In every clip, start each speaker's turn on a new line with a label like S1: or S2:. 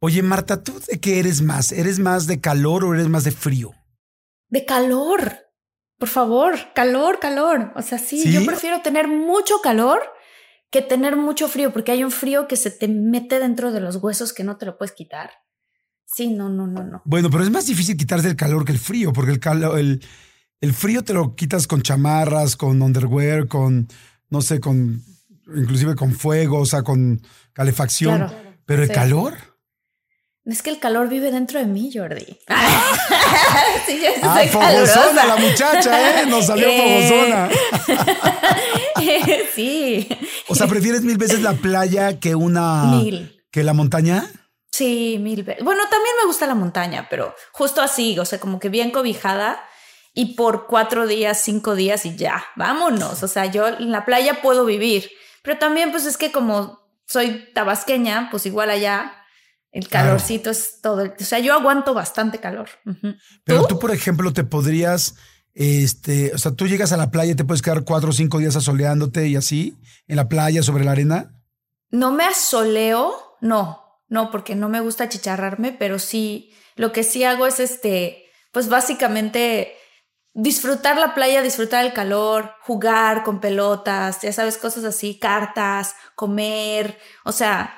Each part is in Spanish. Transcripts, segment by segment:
S1: Oye, Marta, ¿tú de qué eres más? ¿Eres más de calor o eres más de frío?
S2: De calor. Por favor, calor, calor. O sea, sí,
S1: ¿Sí?
S2: yo prefiero tener mucho calor que tener mucho frío, porque hay un frío que se te mete dentro de los huesos que no te lo puedes quitar. Sí, no, no, no, no.
S1: Bueno, pero es más difícil quitarse el calor que el frío, porque el, calor, el, el frío te lo quitas con chamarras, con underwear, con, no sé, con, inclusive con fuego, o sea, con calefacción.
S2: Claro.
S1: Pero el calor.
S2: Es que el calor vive dentro de mí, Jordi. sí, yo
S1: Ah, la muchacha, ¿eh? Nos salió
S2: Eh.
S1: fogosona.
S2: sí.
S1: O sea, ¿prefieres mil veces la playa que una...
S2: Mil.
S1: que la montaña?
S2: Sí, mil veces. Bueno, también me gusta la montaña, pero justo así, o sea, como que bien cobijada y por cuatro días, cinco días y ya, vámonos. O sea, yo en la playa puedo vivir, pero también pues es que como soy tabasqueña, pues igual allá el
S1: Claro.
S2: calorcito es todo. el- O sea, yo aguanto bastante calor.
S1: Pero
S2: ¿Tú?
S1: tú, por ejemplo, te podrías, este, o sea, tú llegas a la playa y te puedes quedar cuatro o cinco días asoleándote y así, en la playa, sobre la arena.
S2: No me asoleo, no, no, porque no me gusta chicharrarme, pero sí, lo que sí hago es este, pues básicamente disfrutar la playa, disfrutar el calor, jugar con pelotas, ya sabes, cosas así, cartas, comer, o sea,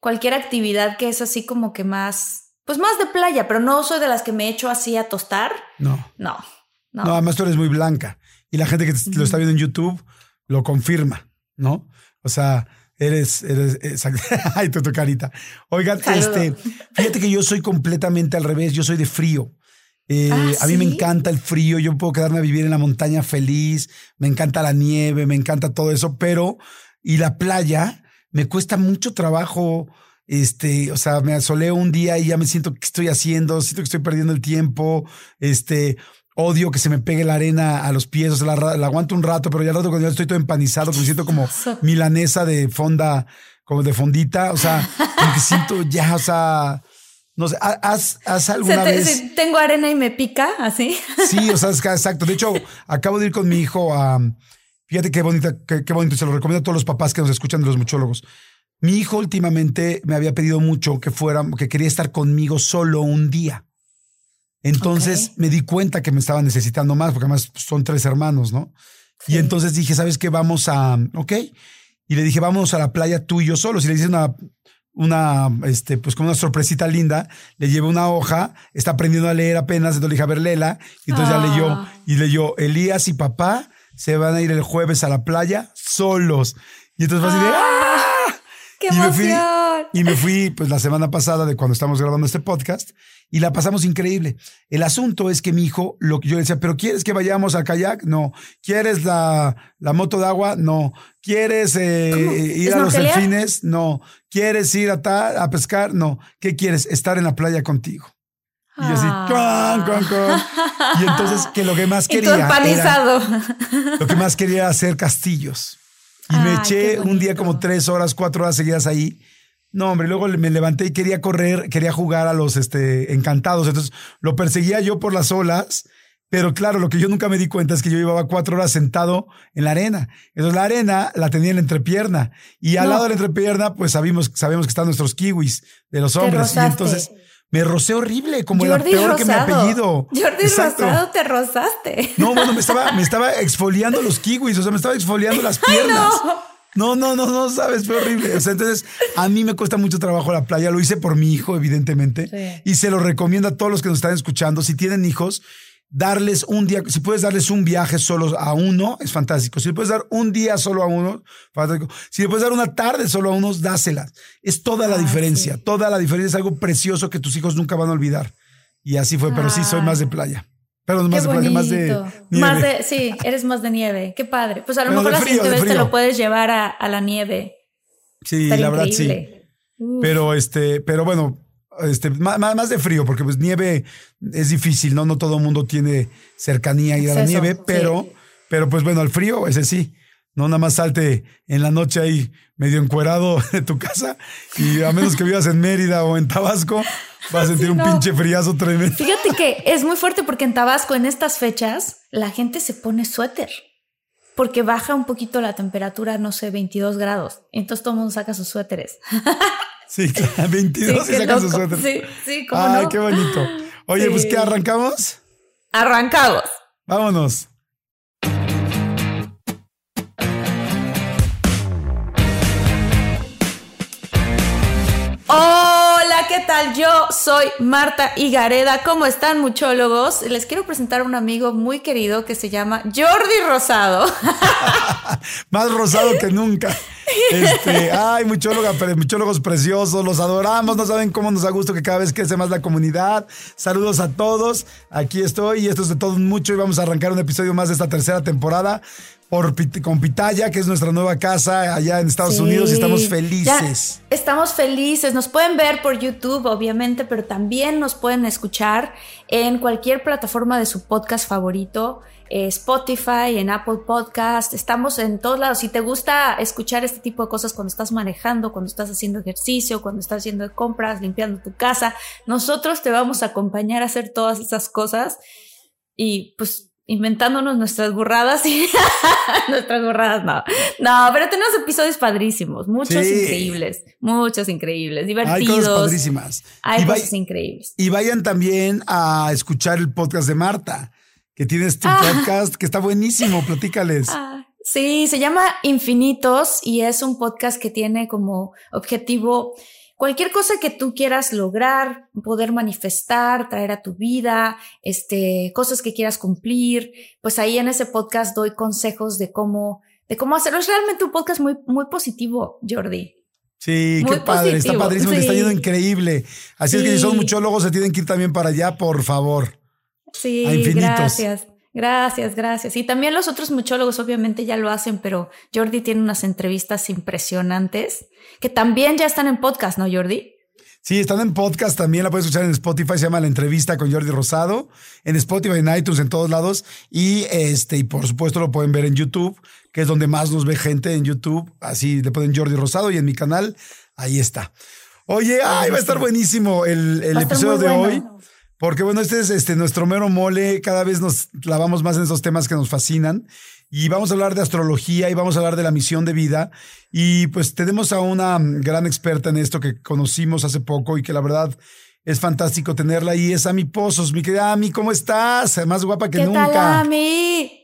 S2: cualquier actividad que es así como que más, pues más de playa, pero no soy de las que me echo así a tostar,
S1: No.
S2: no, no.
S1: No, además tú eres muy blanca. Y la gente que lo está viendo en YouTube lo confirma, ¿no? O sea, eres, eres, exacto. Ay, tu, tu carita. Oigan,
S2: Saludo.
S1: este, fíjate que yo soy completamente al revés, yo soy de frío. Eh,
S2: Ah,
S1: a mí me encanta el frío, yo puedo quedarme a vivir en la montaña feliz, me encanta la nieve, me encanta todo eso, pero y la playa me cuesta mucho trabajo, este, o sea, me asoleo un día y ya me siento que estoy haciendo, siento que estoy perdiendo el tiempo, este, odio que se me pegue la arena a los pies, o sea, la, aguanto un rato, pero ya al rato cuando ya estoy todo empanizado, que me siento como milanesa de fonda, como de fondita, o sea, como que siento ya, o sea, no sé, ¿ha- ¿has, has
S2: Se
S1: alguna
S2: te-
S1: vez?
S2: si tengo arena y me pica, así.
S1: Sí, o sea, es que exacto. De hecho, acabo de ir con mi hijo a. Fíjate qué bonita, qué, qué bonito. Se lo recomiendo a todos los papás que nos escuchan de los muchólogos. Mi hijo últimamente me había pedido mucho que fuera, que quería estar conmigo solo un día. Entonces me di cuenta que me estaba necesitando más, porque además son tres hermanos, ¿no? Y entonces dije, ¿sabes qué? Vamos a, ok. Y le dije, vamos a la playa tú y yo solos. Y le hice una, una, este, pues como una sorpresita linda. Le llevé una hoja, está aprendiendo a leer apenas, entonces le dije, a ver, léela. Y entonces ya leyó.
S2: Ah.
S1: Y leyó, Elías y papá se van a ir el jueves a la playa solos. Y entonces así de, ¡ah!
S2: ¡Qué
S1: Y me fui-! Y me fui pues la semana pasada de cuando estamos grabando este podcast y la pasamos increíble. El asunto es que mi hijo, lo que yo le decía, pero ¿quieres que vayamos al kayak? No. ¿Quieres la, la moto de agua? No. ¿Quieres eh, ir a los delfines? No. ¿Quieres ir a pescar? No. ¿Qué quieres? Estar en la playa contigo. Y yo así,
S2: Ah.
S1: cuan, cuan, cuan. Y entonces que lo que más quería era, lo que más quería era hacer castillos. Y me eché un día como tres horas, cuatro horas seguidas ahí. No, hombre, luego me levanté y quería correr, quería jugar a los este, encantados. Entonces lo perseguía yo por las olas. Pero claro, lo que yo nunca me di cuenta es que yo llevaba cuatro horas sentado en la arena. Entonces la arena la tenía en la entrepierna. Y al
S2: No.
S1: lado de la entrepierna, pues sabemos, sabemos que están nuestros kiwis de los hombres. Y entonces me rocé horrible, como el
S2: Jordi
S1: peor que mi apellido.
S2: Jordi
S1: Exacto.
S2: Rosado, te rozaste.
S1: No, bueno, me estaba, me estaba exfoliando los kiwis, o sea, me estaba exfoliando las piernas. No, no, no, no sabes, fue horrible. O sea, entonces a mí me cuesta mucho trabajo la playa. Lo hice por mi hijo, evidentemente. Y se lo recomiendo a todos los que nos están escuchando. Si tienen hijos, darles un día, si puedes darles un viaje solo a uno, es fantástico. Si le puedes dar un día solo a uno, fantástico. Si le puedes dar una tarde solo a unos, dáselas. Es toda la diferencia. Toda la diferencia es algo precioso que tus hijos nunca van a olvidar. Y así fue, pero sí soy más de playa. Pero más de playa, más de nieve.
S2: Más de, sí, eres más de nieve. Qué padre. Pues a lo mejor la siguiente vez te lo puedes llevar a, la nieve.
S1: Sí, la verdad sí. Pero este, pero bueno, este, más, más, de frío, porque pues nieve es difícil, ¿no? No todo el mundo tiene cercanía a ir a la nieve, pero, pero pues bueno, al frío, ese sí. No nada más salte en la noche ahí medio encuerado de tu casa y a menos que vivas en Mérida o en Tabasco, vas a sentir un pinche friazo tremendo.
S2: Fíjate que es muy fuerte porque en Tabasco en estas fechas la gente se pone suéter porque baja un poquito la temperatura, no sé, 22 grados. Entonces todo el mundo saca sus suéteres.
S1: Sí, 22 y saca sus suéteres.
S2: Sí, sí, como
S1: Ay, qué bonito. Oye, pues ¿qué arrancamos?
S2: Arrancamos.
S1: Vámonos.
S2: Yo soy Marta Higareda. ¿Cómo están, muchólogos? Les quiero presentar a un amigo muy querido que se llama Jordi Rosado.
S1: Más rosado que nunca. Este, ay, muchóloga, muchólogos preciosos, los adoramos, no saben cómo nos da gusto que cada vez crece más la comunidad. Saludos a todos, aquí estoy y esto es de todo mucho y vamos a arrancar un episodio más de esta tercera temporada por, con Pitaya, que es nuestra nueva casa allá en Estados Unidos y estamos felices.
S2: estamos felices, nos pueden ver por YouTube, obviamente, pero también nos pueden escuchar en cualquier plataforma de su podcast favorito. Eh, Spotify, en Apple Podcast, estamos en todos lados. Si te gusta escuchar este tipo de cosas cuando estás manejando, cuando estás haciendo ejercicio, cuando estás haciendo compras, limpiando tu casa, nosotros te vamos a acompañar a hacer todas esas cosas y pues inventándonos nuestras burradas y nuestras burradas, no. No, pero tenemos episodios padrísimos, muchos increíbles, muchos increíbles, divertidos. Hay cosas
S1: padrísimas.
S2: Hay cosas increíbles.
S1: Y vayan también a escuchar el podcast de Marta que tienes tu ah. podcast que está buenísimo. Platícales. Ah,
S2: sí, se llama Infinitos y es un podcast que tiene como objetivo cualquier cosa que tú quieras lograr, poder manifestar, traer a tu vida, este, cosas que quieras cumplir, pues ahí en ese podcast doy consejos de cómo, de cómo hacerlo. Es realmente un podcast muy, muy positivo, Jordi.
S1: Sí, qué padre, está padrísimo, está yendo increíble. Así es que si son muchólogos se tienen que ir también para allá, por favor.
S2: Sí, gracias. Gracias, gracias. Y también los otros muchólogos obviamente ya lo hacen, pero Jordi tiene unas entrevistas impresionantes que también ya están en podcast, ¿no, Jordi?
S1: Sí, están en podcast también, la puedes escuchar en Spotify, se llama La entrevista con Jordi Rosado, en Spotify, en iTunes, en todos lados. Y este, y por supuesto lo pueden ver en YouTube, que es donde más nos ve gente en YouTube. Así le ponen Jordi Rosado y en mi canal, ahí está. Oye, ay, va a estar buenísimo el, episodio de hoy. Porque bueno, este es este, nuestro mero mole, cada vez nos clavamos más en esos temas que nos fascinan y vamos a hablar de astrología y vamos a hablar de la misión de vida y pues tenemos a una gran experta en esto que conocimos hace poco y que la verdad es fantástico tenerla y es Ami Pozos. Mi querida Ami, ¿cómo estás? Más guapa que
S2: ¿Qué
S1: nunca.
S2: Tal, Ami?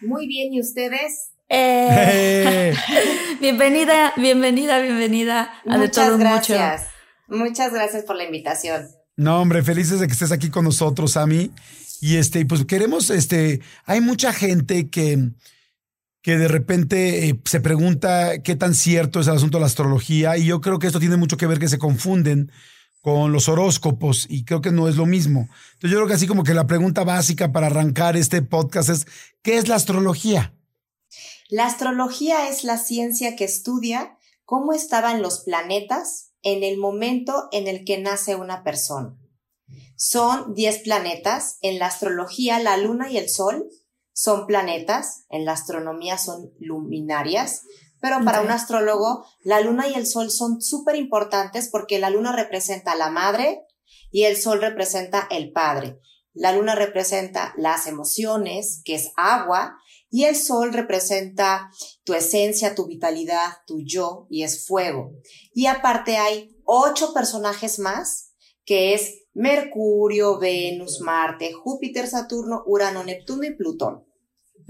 S3: Muy bien, ¿y ustedes?
S2: Eh, bienvenida, bienvenida, bienvenida
S3: a Muchas de todo gracias. Muchas gracias por la invitación.
S1: No, hombre, felices de que estés aquí con nosotros, Ami. Y este, pues queremos, este, hay mucha gente que, que de repente eh, se pregunta qué tan cierto es el asunto de la astrología. Y yo creo que esto tiene mucho que ver que se confunden con los horóscopos y creo que no es lo mismo. Entonces yo creo que así como que la pregunta básica para arrancar este podcast es, ¿qué es la astrología?
S3: La astrología es la ciencia que estudia cómo estaban los planetas en el momento en el que nace una persona. Son 10 planetas. En la astrología, la luna y el sol son planetas. En la astronomía son luminarias. Pero para un astrólogo, la luna y el sol son súper importantes porque la luna representa a la madre y el sol representa el padre. La luna representa las emociones, que es agua, y el sol representa tu esencia, tu vitalidad, tu yo, y es fuego. Y aparte hay ocho personajes más, que es Mercurio, Venus, Marte, Júpiter, Saturno, Urano, Neptuno y Plutón.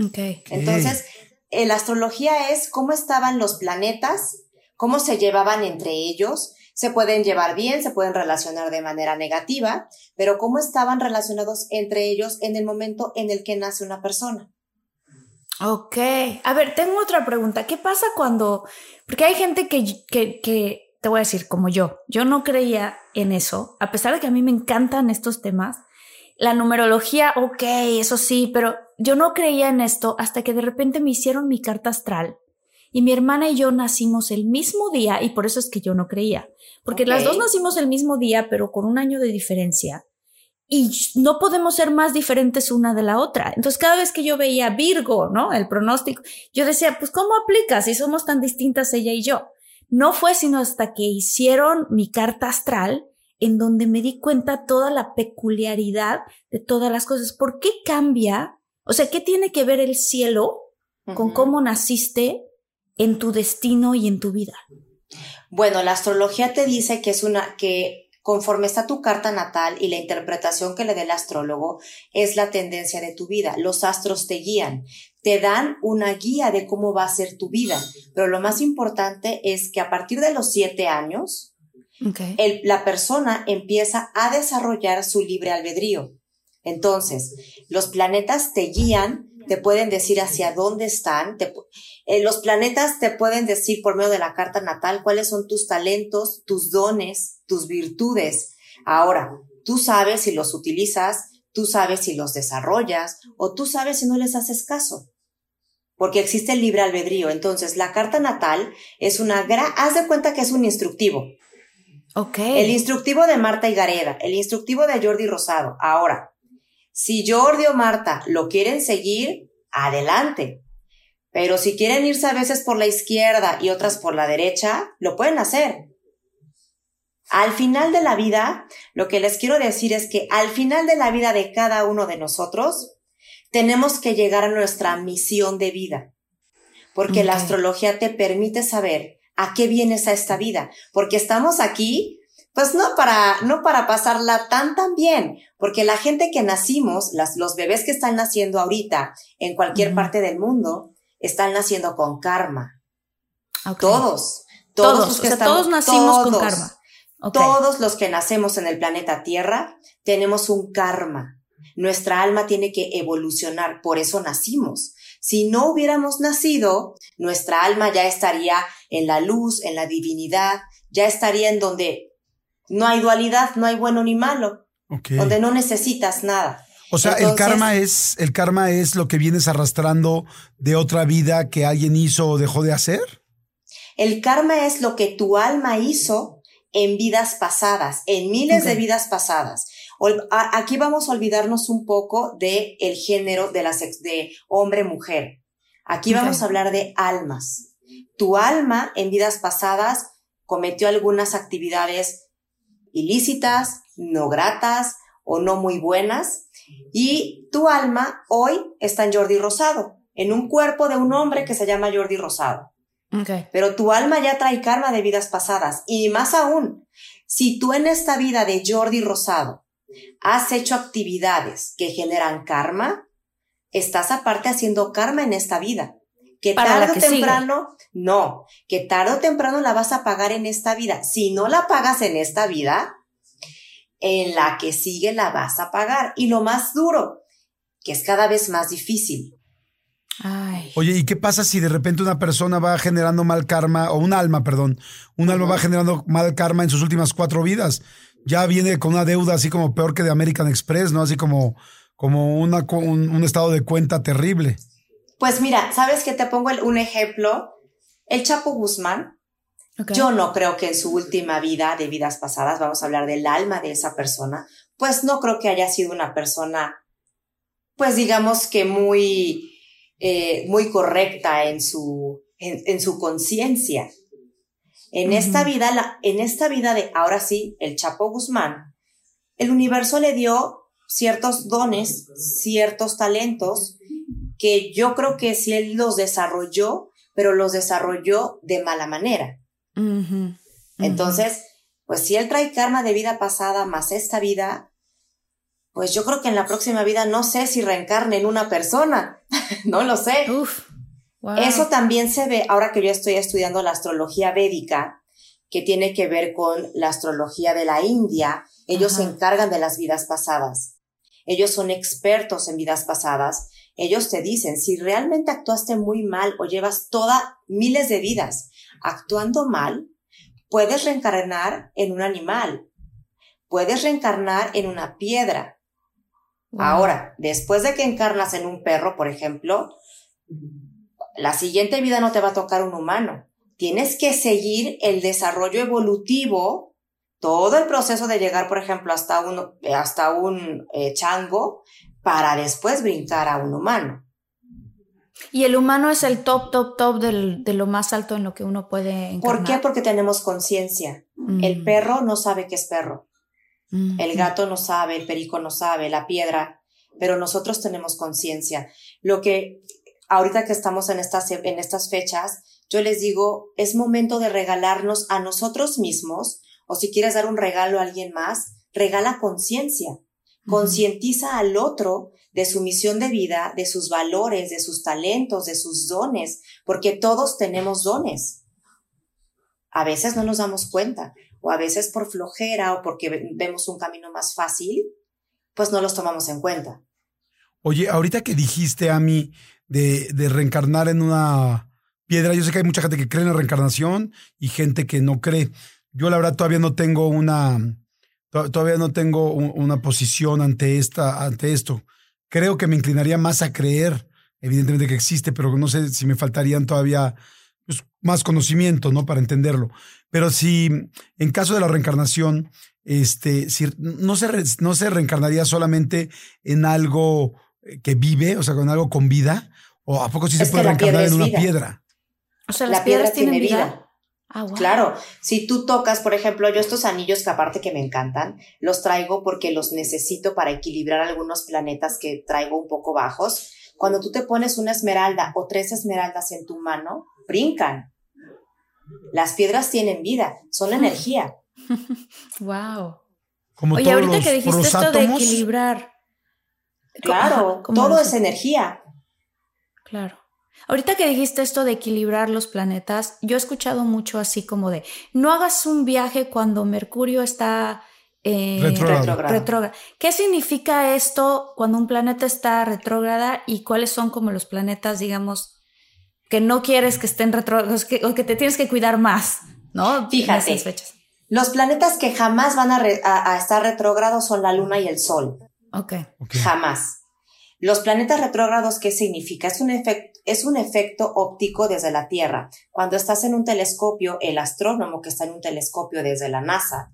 S2: Okay.
S3: Entonces, la astrología es cómo estaban los planetas, cómo se llevaban entre ellos, se pueden llevar bien, se pueden relacionar de manera negativa, pero cómo estaban relacionados entre ellos en el momento en el que nace una persona.
S2: Ok, a ver, tengo otra pregunta. ¿Qué pasa cuando, porque hay gente que, que, que, te voy a decir, como yo, yo no creía en eso, a pesar de que a mí me encantan estos temas, la numerología, ok, eso sí, pero yo no creía en esto hasta que de repente me hicieron mi carta astral y mi hermana y yo nacimos el mismo día y por eso es que yo no creía, porque las dos nacimos el mismo día, pero con un año de diferencia y no podemos ser más diferentes una de la otra. Entonces, cada vez que yo veía Virgo, ¿no? El pronóstico, yo decía, pues, ¿cómo aplica si somos tan distintas ella y yo? No fue sino hasta que hicieron mi carta astral en donde me di cuenta toda la peculiaridad de todas las cosas. ¿Por qué cambia? O sea, ¿qué tiene que ver el cielo con cómo naciste en tu destino y en tu vida?
S3: Bueno, la astrología te dice que es una, que conforme está tu carta natal y la interpretación que le dé el astrólogo, es la tendencia de tu vida. Los astros te guían, te dan una guía de cómo va a ser tu vida. Pero lo más importante es que a partir de los siete años, la persona empieza a desarrollar su libre albedrío. Entonces, los planetas te guían, te pueden decir hacia dónde están, eh, los planetas te pueden decir por medio de la carta natal cuáles son tus talentos, tus dones, tus virtudes. Ahora, tú sabes si los utilizas, tú sabes si los desarrollas o tú sabes si no les haces caso. Porque existe el libre albedrío. Entonces, la carta natal es una gran, haz de cuenta que es un instructivo.
S2: Ok.
S3: El instructivo de Marta y Gareda, el instructivo de Jordi Rosado. Ahora, si Jordi o Marta lo quieren seguir, adelante. Pero si quieren irse a veces por la izquierda y otras por la derecha, lo pueden hacer. Al final de la vida, lo que les quiero decir es que al final de la vida de cada uno de nosotros, tenemos que llegar a nuestra misión de vida. Porque la astrología te permite saber a qué vienes a esta vida. Porque estamos aquí, pues no para, no para pasarla tan tan bien. Porque la gente que nacimos, las, los bebés que están naciendo ahorita en cualquier parte del mundo, están naciendo con karma. Todos.
S2: Todos, los que todos nacimos con karma.
S3: Todos los que nacemos en el planeta Tierra tenemos un karma. Nuestra alma tiene que evolucionar, por eso nacimos. Si no hubiéramos nacido, nuestra alma ya estaría en la luz, en la divinidad, ya estaría en donde no hay dualidad, no hay bueno ni malo, donde no necesitas nada.
S1: O sea, el karma es el karma es lo que vienes arrastrando de otra vida que alguien hizo o dejó de hacer.
S3: El karma es lo que tu alma hizo en vidas pasadas, en miles de vidas pasadas. Aquí vamos a olvidarnos un poco de el género de las de hombre mujer. Aquí vamos a hablar de almas. Tu alma en vidas pasadas cometió algunas actividades ilícitas, no gratas o no muy buenas y tu alma hoy está en Jordi Rosado, en un cuerpo de un hombre que se llama Jordi Rosado. Pero tu alma ya trae karma de vidas pasadas. Y más aún, si tú en esta vida de Jordi Rosado has hecho actividades que generan karma, estás aparte haciendo karma en esta vida. Que tarde o temprano, no, que tarde o temprano la vas a pagar en esta vida. Si no la pagas en esta vida, en la que sigue la vas a pagar. Y lo más duro, que es cada vez más difícil.
S1: Oye, ¿y qué pasa si de repente una persona va generando mal karma, o un alma, perdón, un alma va generando mal karma en sus últimas cuatro vidas? Ya viene con una deuda así como peor que de American Express, ¿no? Así como, como una, un, estado de cuenta terrible.
S3: Pues mira, ¿sabes que te pongo un ejemplo? El Chapo Guzmán, yo no creo que en su última vida, de vidas pasadas, vamos a hablar del alma de esa persona, pues no creo que haya sido una persona, pues digamos que muy, eh, muy correcta en su, en, su conciencia. En esta vida, la, en esta vida de, ahora sí, el Chapo Guzmán, el universo le dio ciertos dones, ciertos talentos, que yo creo que sí él los desarrolló, pero los desarrolló de mala manera. Entonces, pues si él trae karma de vida pasada más esta vida, pues yo creo que en la próxima vida no sé si reencarne en una persona, no lo sé. Eso también se ve, ahora que yo estoy estudiando la astrología védica, que tiene que ver con la astrología de la India, ellos se encargan de las vidas pasadas. Ellos son expertos en vidas pasadas. Ellos te dicen, si realmente actuaste muy mal o llevas toda miles de vidas actuando mal, puedes reencarnar en un animal, puedes reencarnar en una piedra. Ahora, después de que encarnas en un perro, por ejemplo, la siguiente vida no te va a tocar un humano. Tienes que seguir el desarrollo evolutivo, todo el proceso de llegar, por ejemplo, hasta un, hasta un eh, chango, para después brincar a un humano.
S2: Y el humano es el top, top, top de lo más alto en lo que uno puede encarnar.
S3: ¿Por qué? Porque tenemos conciencia. El mm. perro no sabe que es perro. Mm. El gato no sabe, el perico no sabe, la piedra, pero nosotros tenemos conciencia. Lo que ahorita que estamos en estas, en estas fechas, yo les digo, es momento de regalarnos a nosotros mismos, o si quieres dar un regalo a alguien más, regala conciencia. Concientiza al otro de su misión de vida, de sus valores, de sus talentos, de sus dones, porque todos tenemos dones. A veces no nos damos cuenta, o a veces por flojera o porque vemos un camino más fácil, pues no los tomamos en cuenta.
S1: Oye, ahorita que dijiste a mí de, de reencarnar en una piedra, yo sé que hay mucha gente que cree en la reencarnación y gente que no cree. Yo la verdad todavía no tengo una, todavía no tengo una posición ante, esta, ante esto. Creo que me inclinaría más a creer, evidentemente que existe, pero no sé si me faltarían todavía pues, más conocimiento, ¿no? Para entenderlo. Pero si en caso de la reencarnación, este, si no se, no se reencarnaría solamente en algo eh, que vive, o sea, con algo con vida, o a poco sí se puede reencarnar en una piedra.
S2: O sea, las la piedras tienen vida.
S3: Ah, claro, si tú tocas, por ejemplo, yo estos anillos que aparte que me encantan, los traigo porque los necesito para equilibrar algunos planetas que traigo un poco bajos. Cuando tú te pones una esmeralda o tres esmeraldas en tu mano, brincan. Las piedras tienen vida, son energía.
S2: wow. Oye, ahorita que dijiste esto de equilibrar.
S3: Claro, todo es energía.
S2: Claro. Ahorita que dijiste esto de equilibrar los planetas, yo he escuchado mucho así como de, no hagas un viaje cuando Mercurio está eh, retrógrado. ¿Qué significa esto cuando un planeta está retrógrada y cuáles son como los planetas, digamos, que no quieres que estén retrógrados o que te tienes que cuidar más, ¿no?
S3: Fíjate. Fechas. Los planetas que jamás van a, estar retrógrados son la Luna y el Sol.
S2: Ok.
S3: Jamás. Los planetas retrógrados, ¿qué significa? Es un, es un efecto óptico desde la Tierra. Cuando estás en un telescopio, el astrónomo que está en un telescopio desde la NASA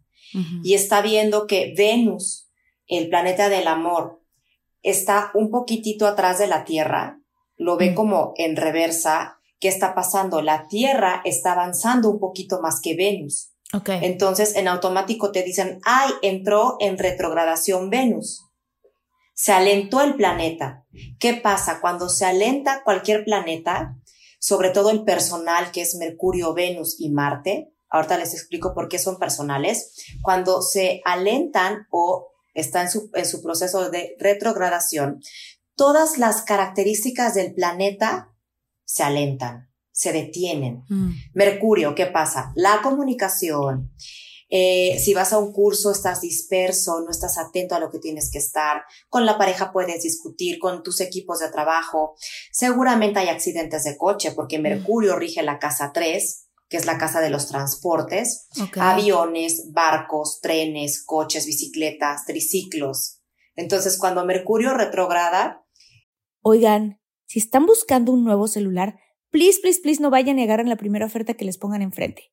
S3: y está viendo que Venus, el planeta del amor, está un poquitito atrás de la Tierra, lo ve como en reversa. ¿Qué está pasando? La Tierra está avanzando un poquito más que Venus.
S2: Okay.
S3: Entonces, en automático te dicen, ay, entró en retrogradación Venus se alentó el planeta. ¿Qué pasa? Cuando se alenta cualquier planeta, sobre todo el personal que es Mercurio, Venus y Marte, ahorita les explico por qué son personales, cuando se alentan o está en su, en su proceso de retrogradación, todas las características del planeta se alentan, se detienen. Mm. Mercurio, ¿qué pasa? La comunicación, eh, si vas a un curso, estás disperso, no estás atento a lo que tienes que estar. Con la pareja puedes discutir, con tus equipos de trabajo. Seguramente hay accidentes de coche porque mm. Mercurio rige la casa 3 que es la casa de los transportes, aviones, barcos, trenes, coches, bicicletas, triciclos. Entonces, cuando Mercurio retrograda...
S4: Oigan, si están buscando un nuevo celular, please, please, please no vayan a negar en la primera oferta que les pongan enfrente.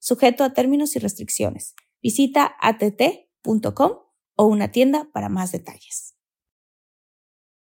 S4: sujeto a términos y restricciones. Visita att.com o una tienda para más detalles.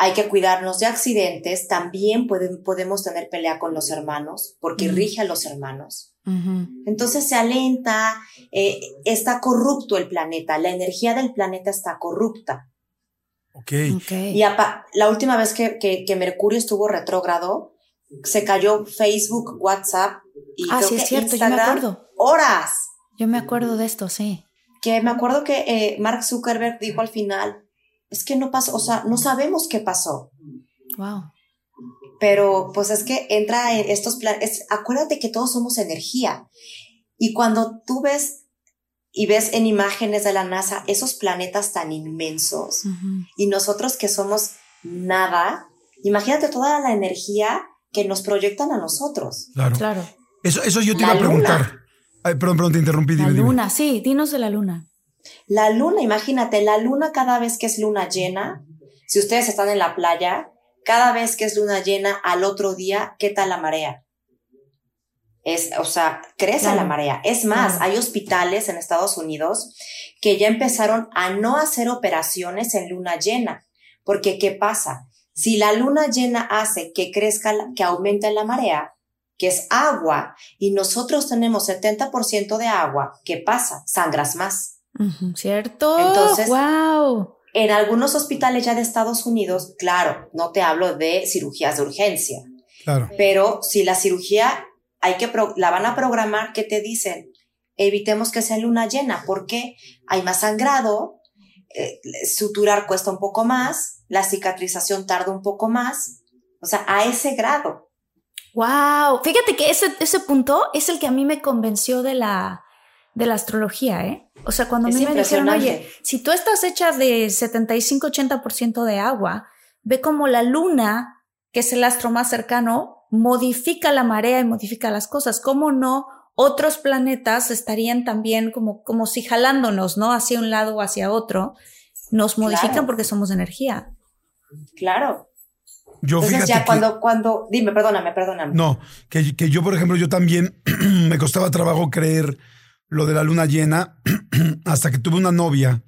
S3: Hay que cuidarnos de accidentes. También podemos tener pelea con los hermanos, porque rige a los hermanos. Entonces se alenta, eh, está corrupto el planeta, la energía del planeta está corrupta.
S1: Okay.
S3: Y la última vez que, que, Mercurio estuvo retrógrado, se cayó Facebook, WhatsApp y
S2: ah, sí, es cierto, yo me acuerdo.
S3: Horas.
S2: Yo me acuerdo de esto, sí.
S3: Que me acuerdo que eh, Mark Zuckerberg dijo al final, es que no pasó, o sea, no sabemos qué pasó.
S2: Wow
S3: pero pues es que entra en estos planes, acuérdate que todos somos energía. Y cuando tú ves y ves en imágenes de la NASA esos planetas tan inmensos y nosotros que somos nada, imagínate toda la energía que nos proyectan a nosotros.
S1: Claro.
S2: claro.
S1: Eso, eso yo te iba a preguntar. Ay, perdón, perdón, te interrumpí.
S2: La luna, sí, dinos de la luna.
S3: La luna, imagínate, la luna cada vez que es luna llena, si ustedes están en la playa, cada vez que es luna llena al otro día, ¿qué tal la marea? Es, o sea, crece la marea. Es más, hay hospitales en Estados Unidos que ya empezaron a no hacer operaciones en luna llena. Porque, ¿qué pasa? Si la luna llena hace que crezca, que aumente la marea, que es agua, y nosotros tenemos 70% de agua, ¿qué pasa? Sangras más.
S2: ¿Cierto? Entonces, wow.
S3: En algunos hospitales ya de Estados Unidos, claro, no te hablo de cirugías de urgencia.
S1: Claro.
S3: Pero si la cirugía hay que la van a programar, ¿qué te dicen? Evitemos que sea luna llena, porque hay más sangrado, eh, suturar cuesta un poco más, la cicatrización tarda un poco más, o sea, a ese grado.
S2: Wow, fíjate que ese, ese punto es el que a mí me convenció de la, de la astrología, ¿eh? O sea, cuando a mí me dijeron, oye, si tú estás hecha de 75-80% de agua, ve como la luna, que es el astro más cercano, modifica la marea y modifica las cosas. ¿Cómo no? Otros planetas estarían también como, como si jalándonos, ¿no? Hacia un lado o hacia otro. Nos modifican porque somos energía.
S3: Claro.
S1: Yo
S3: Entonces ya cuando, cuando, dime, perdóname, perdóname.
S1: No, que, que yo, por ejemplo, yo también me costaba trabajo creer lo de la luna llena hasta que tuve una novia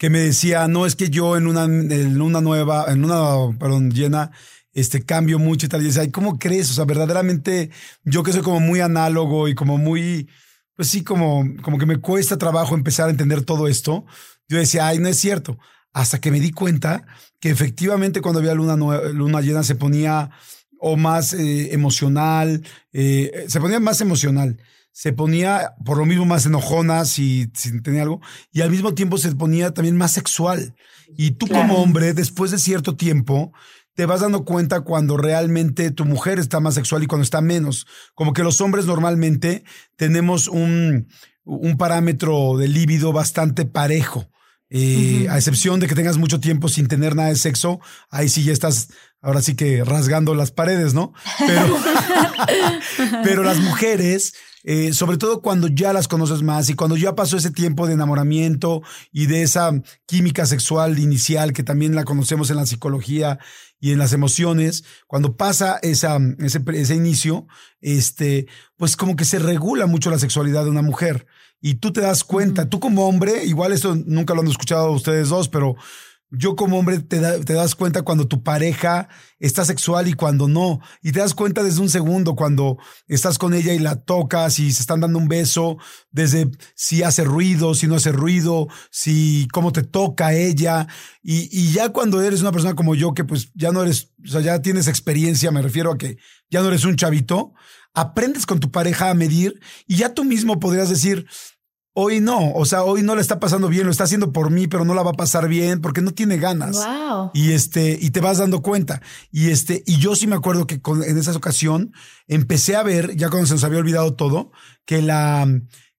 S1: que me decía, no, es que yo en una luna nueva, en una, perdón, llena, este, cambio mucho y tal. Y decía, ¿cómo crees? O sea, verdaderamente, yo que soy como muy análogo y como muy, pues sí, como, como que me cuesta trabajo empezar a entender todo esto. Yo decía, ay, no es cierto. Hasta que me di cuenta que efectivamente cuando había luna, luna llena se ponía o más eh, emocional, eh, se ponía más emocional se ponía por lo mismo más enojona si, si, tenía algo, y al mismo tiempo se ponía también más sexual. Y tú como hombre, después de cierto tiempo, te vas dando cuenta cuando realmente tu mujer está más sexual y cuando está menos. Como que los hombres normalmente tenemos un, un parámetro de líbido bastante parejo. Eh, a excepción de que tengas mucho tiempo sin tener nada de sexo, ahí sí ya estás, ahora sí que rasgando las paredes, ¿no? Pero, pero las mujeres eh, sobre todo cuando ya las conoces más y cuando ya pasó ese tiempo de enamoramiento y de esa química sexual inicial que también la conocemos en la psicología y en las emociones, cuando pasa esa, ese, ese inicio, este, pues como que se regula mucho la sexualidad de una mujer. Y tú te das cuenta, tú como hombre, igual esto nunca lo han escuchado ustedes dos, pero yo como hombre te, das cuenta cuando tu pareja está sexual y cuando no. Y te das cuenta desde un segundo cuando estás con ella y la tocas y se están dando un beso, desde si hace ruido, si no hace ruido, si cómo te toca ella. Y, y ya cuando eres una persona como yo, que pues ya no eres, o sea, ya tienes experiencia, me refiero a que ya no eres un chavito, aprendes con tu pareja a medir y ya tú mismo podrías decir, Hoy no, o sea, hoy no le está pasando bien, lo está haciendo por mí, pero no la va a pasar bien porque no tiene ganas.
S2: Wow.
S1: Y este, y te vas dando cuenta. Y este, y yo sí me acuerdo que en esa ocasión empecé a ver, ya cuando se nos había olvidado todo, que la,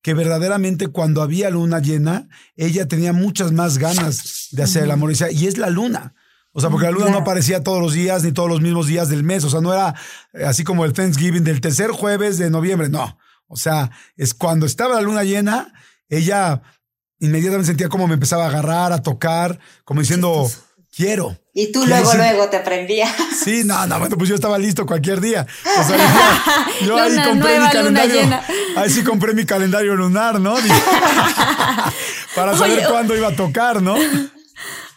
S1: que verdaderamente cuando había luna llena, ella tenía muchas más ganas de hacer el amor. Y, es la luna. O sea, porque la luna no aparecía todos los días ni todos los mismos días del mes. O sea, no era eh, así como el Thanksgiving del tercer jueves de noviembre. No. O sea, es cuando estaba la luna llena, ella inmediatamente sentía como me empezaba a agarrar, a tocar, como diciendo, quiero.
S3: Y tú luego, luego te prendías.
S1: Sí, no, no, bueno, pues yo estaba listo cualquier día. O sea, yo, ahí compré mi calendario. Ahí sí compré mi calendario lunar, ¿no? Para saber cuándo iba a tocar, ¿no?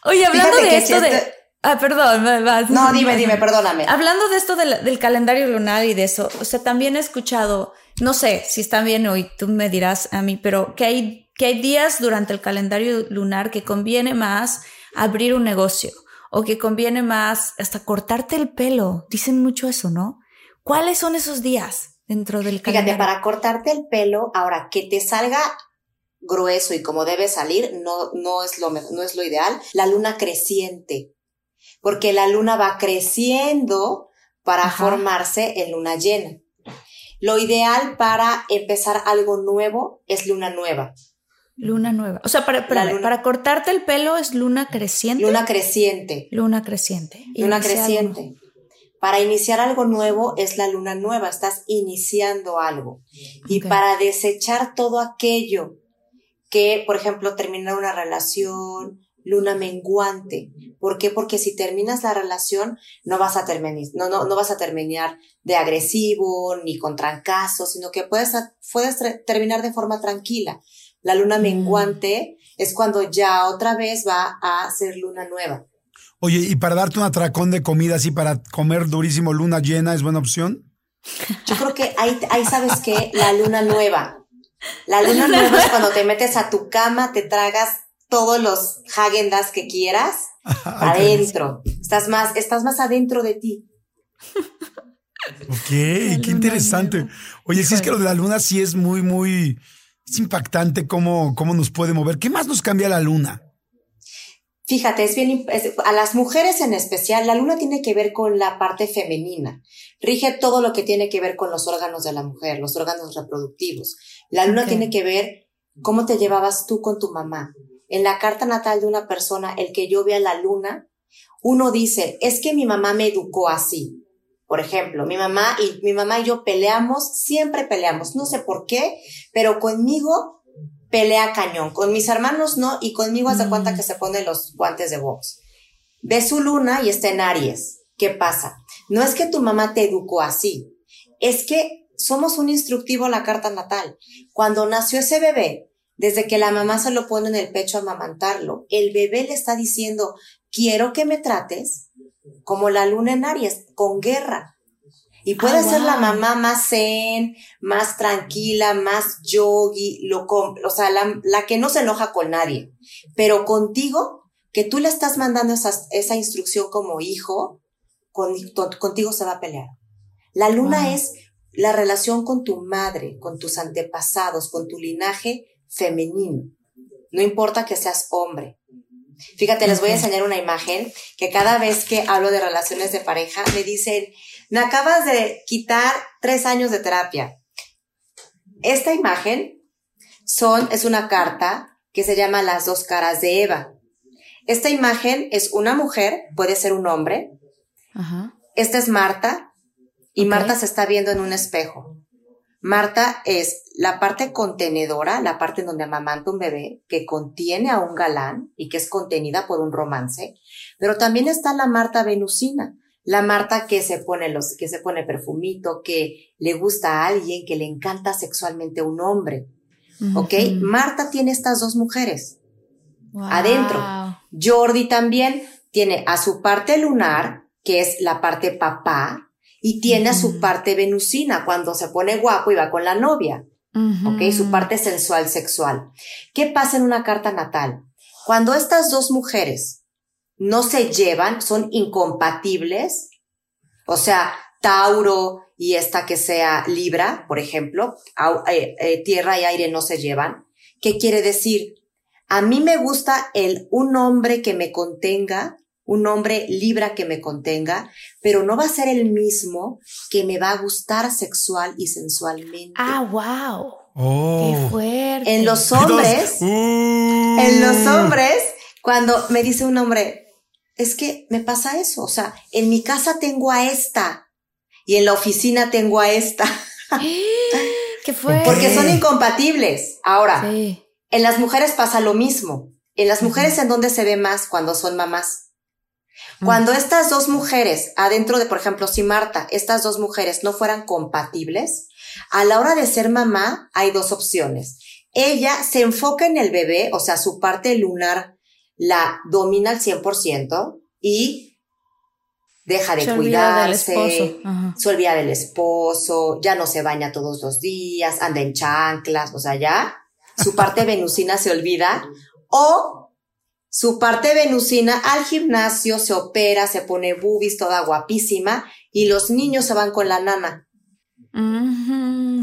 S2: Oye, hablando de esto de. Ah, perdón, vas.
S3: No, dime, dime, perdóname.
S2: Hablando de esto del, calendario lunar y de eso, o sea, también he escuchado, no sé si está bien hoy, tú me dirás a mí, pero que hay, que hay días durante el calendario lunar que conviene más abrir un negocio o que conviene más hasta cortarte el pelo. Dicen mucho eso, ¿no? ¿Cuáles son esos días dentro del calendario?
S3: Fíjate, para cortarte el pelo, ahora que te salga grueso y como debe salir, no, no, es lo, no es lo ideal. La luna creciente porque la luna va creciendo para formarse en luna llena. Lo ideal para empezar algo nuevo es luna nueva.
S2: Luna nueva. O sea, para, para, cortarte el pelo es luna creciente.
S3: Luna creciente.
S2: Luna creciente.
S3: Luna creciente. Para iniciar algo nuevo es la luna nueva, estás iniciando algo. Y para desechar todo aquello que, por ejemplo, terminar una relación, luna menguante. ¿Por qué? Porque si terminas la relación, no vas a terminar, no, no, no vas a terminar de agresivo ni con trancazos, sino que puedes, puedes terminar de forma tranquila. La luna mm. menguante es cuando ya otra vez va a ser luna nueva.
S1: Oye, ¿y para darte un atracón de comida así para comer durísimo luna llena es buena opción?
S3: Yo creo que ahí, ahí sabes que la luna nueva. La luna nueva es cuando te metes a tu cama, te tragas todos los Hagendas que quieras adentro. Estás más, estás más adentro de ti.
S1: Ok, qué interesante. Oye, si es que lo de la luna sí es muy, muy, es impactante cómo, cómo nos puede mover. ¿Qué más nos cambia la luna?
S3: Fíjate, es bien, a las mujeres en especial, la luna tiene que ver con la parte femenina. Rige todo lo que tiene que ver con los órganos de la mujer, los órganos reproductivos. La luna tiene que ver cómo te llevabas tú con tu mamá, en la carta natal de una persona, el que yo vea la luna, uno dice, es que mi mamá me educó así. Por ejemplo, mi mamá y mi mamá y yo peleamos, siempre peleamos, no sé por qué, pero conmigo pelea cañón, con mis hermanos no y conmigo hace cuenta mm. que se pone los guantes de box. Ve su luna y está en Aries. ¿Qué pasa? No es que tu mamá te educó así, es que somos un instructivo a la carta natal. Cuando nació ese bebé, desde que la mamá se lo pone en el pecho a amamantarlo, el bebé le está diciendo, quiero que me trates como la luna en Aries, con guerra. Y puede ah, ser la mamá más zen, más tranquila, más yogi, lo, o sea, la, que no se enoja con nadie. Pero contigo, que tú le estás mandando esa, instrucción como hijo, contigo se va a pelear. La luna es la relación con tu madre, con tus antepasados, con tu linaje femenino. No importa que seas hombre. Fíjate, les voy a enseñar una imagen que cada vez que hablo de relaciones de pareja me dicen, me acabas de quitar tres años de terapia. Esta imagen son, es una carta que se llama Las dos caras de Eva. Esta imagen es una mujer, puede ser un hombre. Esta es Marta y Marta se está viendo en un espejo. Marta es la parte contenedora, la parte en donde amamanta un bebé, que contiene a un galán y que es contenida por un romance, pero también está la Marta venusina, la Marta que se pone los, que se pone perfumito, que le gusta a alguien, que le encanta sexualmente a un hombre. ¿Ok? Marta tiene estas dos mujeres adentro. Jordi también tiene a su parte lunar, que es la parte papá, y tiene su parte venusina cuando se pone guapo y va con la novia. ¿Ok? Su parte sensual, sexual. ¿Qué pasa en una carta natal? Cuando estas dos mujeres no se llevan, son incompatibles, o sea, Tauro y esta que sea Libra, por ejemplo, eh, eh, tierra y aire no se llevan. ¿Qué quiere decir? A mí me gusta el un hombre que me contenga, un hombre libra que me contenga, pero no va a ser el mismo que me va a gustar sexual y sensualmente.
S2: Ah, wow.
S1: Oh.
S2: Qué fuerte.
S3: En los hombres,
S1: uh.
S3: en los hombres, cuando me dice un hombre, es que me pasa eso, o sea, en mi casa tengo a esta y en la oficina tengo a esta,
S2: Qué fuerte.
S3: porque son incompatibles. Ahora,
S2: Sí.
S3: en las mujeres pasa lo mismo. En las mujeres en donde se ve más cuando son mamás. Cuando estas dos mujeres, adentro de, por ejemplo, si Marta, estas dos mujeres no fueran compatibles, a la hora de ser mamá hay dos opciones. Ella se enfoca en el bebé, o sea, su parte lunar la domina al 100% y deja de
S2: Se
S3: cuidarse, se olvida del esposo, ya no se baña todos los días, anda en chanclas, o sea, ya su parte venusina se olvida. O su parte venusina al gimnasio se opera, se pone boobies toda guapísima y los niños se van con la nana.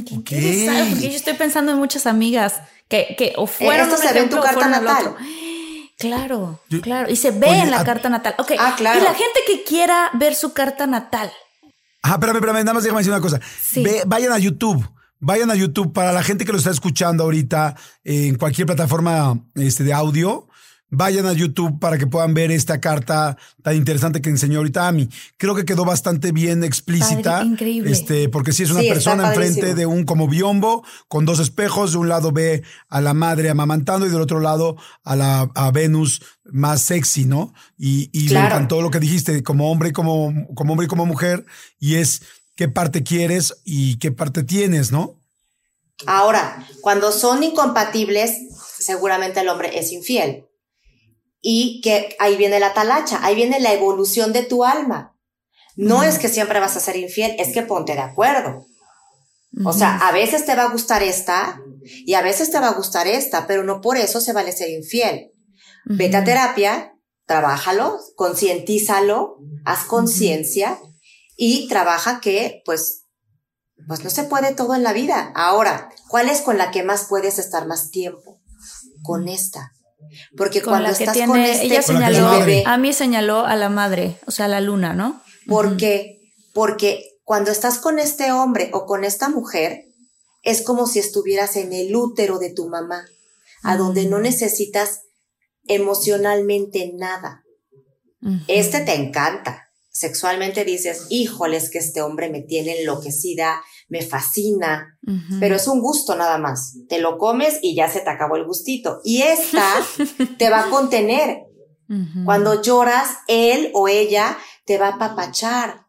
S2: Qué porque yo estoy pensando en muchas amigas que, que o fueron
S3: esto
S2: un
S3: se ve en tu carta natal.
S2: Claro,
S1: Yo-
S2: claro. Y se ve
S1: Oye,
S2: en la
S1: a-
S2: carta natal. Ok.
S3: Ah, claro.
S2: Y la gente que quiera ver su carta natal.
S1: Ah, espérame, espérame, nada más déjame decir una cosa.
S2: Sí.
S1: Ve- vayan a YouTube. Vayan a YouTube para la gente que lo está escuchando ahorita eh, en cualquier plataforma este, de audio. Vayan a YouTube para que puedan ver esta carta tan interesante que enseñó ahorita Ami. Creo que quedó bastante bien explícita.
S2: Padre, increíble.
S1: Este, porque sí es una
S3: Sí,
S1: persona enfrente de un como biombo con dos espejos. De un lado ve a la madre amamantando y del otro lado a la a Venus más sexy, ¿no? Y, y me
S3: Claro.
S1: encantó lo que dijiste, como hombre y como, como hombre y como mujer, y es qué parte quieres y qué parte tienes, ¿no?
S3: Ahora, cuando son incompatibles, seguramente el hombre es infiel. Y que ahí viene la talacha, ahí viene la evolución de tu alma. No es que siempre vas a ser infiel, es que ponte de acuerdo. O sea, a veces te va a gustar esta y a veces te va a gustar esta, pero no por eso se vale ser infiel. Vete a terapia, trabájalo, concientízalo, haz conciencia y trabaja que, pues, pues no se puede todo en la vida. Ahora, ¿cuál es con la que más puedes estar más tiempo? Con esta. Porque
S2: Con
S3: cuando
S2: la que
S3: estás
S2: tiene,
S3: con este
S2: ella señaló, a mí señaló a la madre, o sea, a la luna, ¿no?
S3: ¿Por qué? Porque cuando estás con este hombre o con esta mujer, es como si estuvieras en el útero de tu mamá, a donde no necesitas emocionalmente nada. Este te encanta. Sexualmente dices, híjoles que este hombre me tiene enloquecida, me fascina, pero es un gusto nada más. Te lo comes y ya se te acabó el gustito. Y esta te va a contener. Cuando lloras, él o ella te va a apapachar.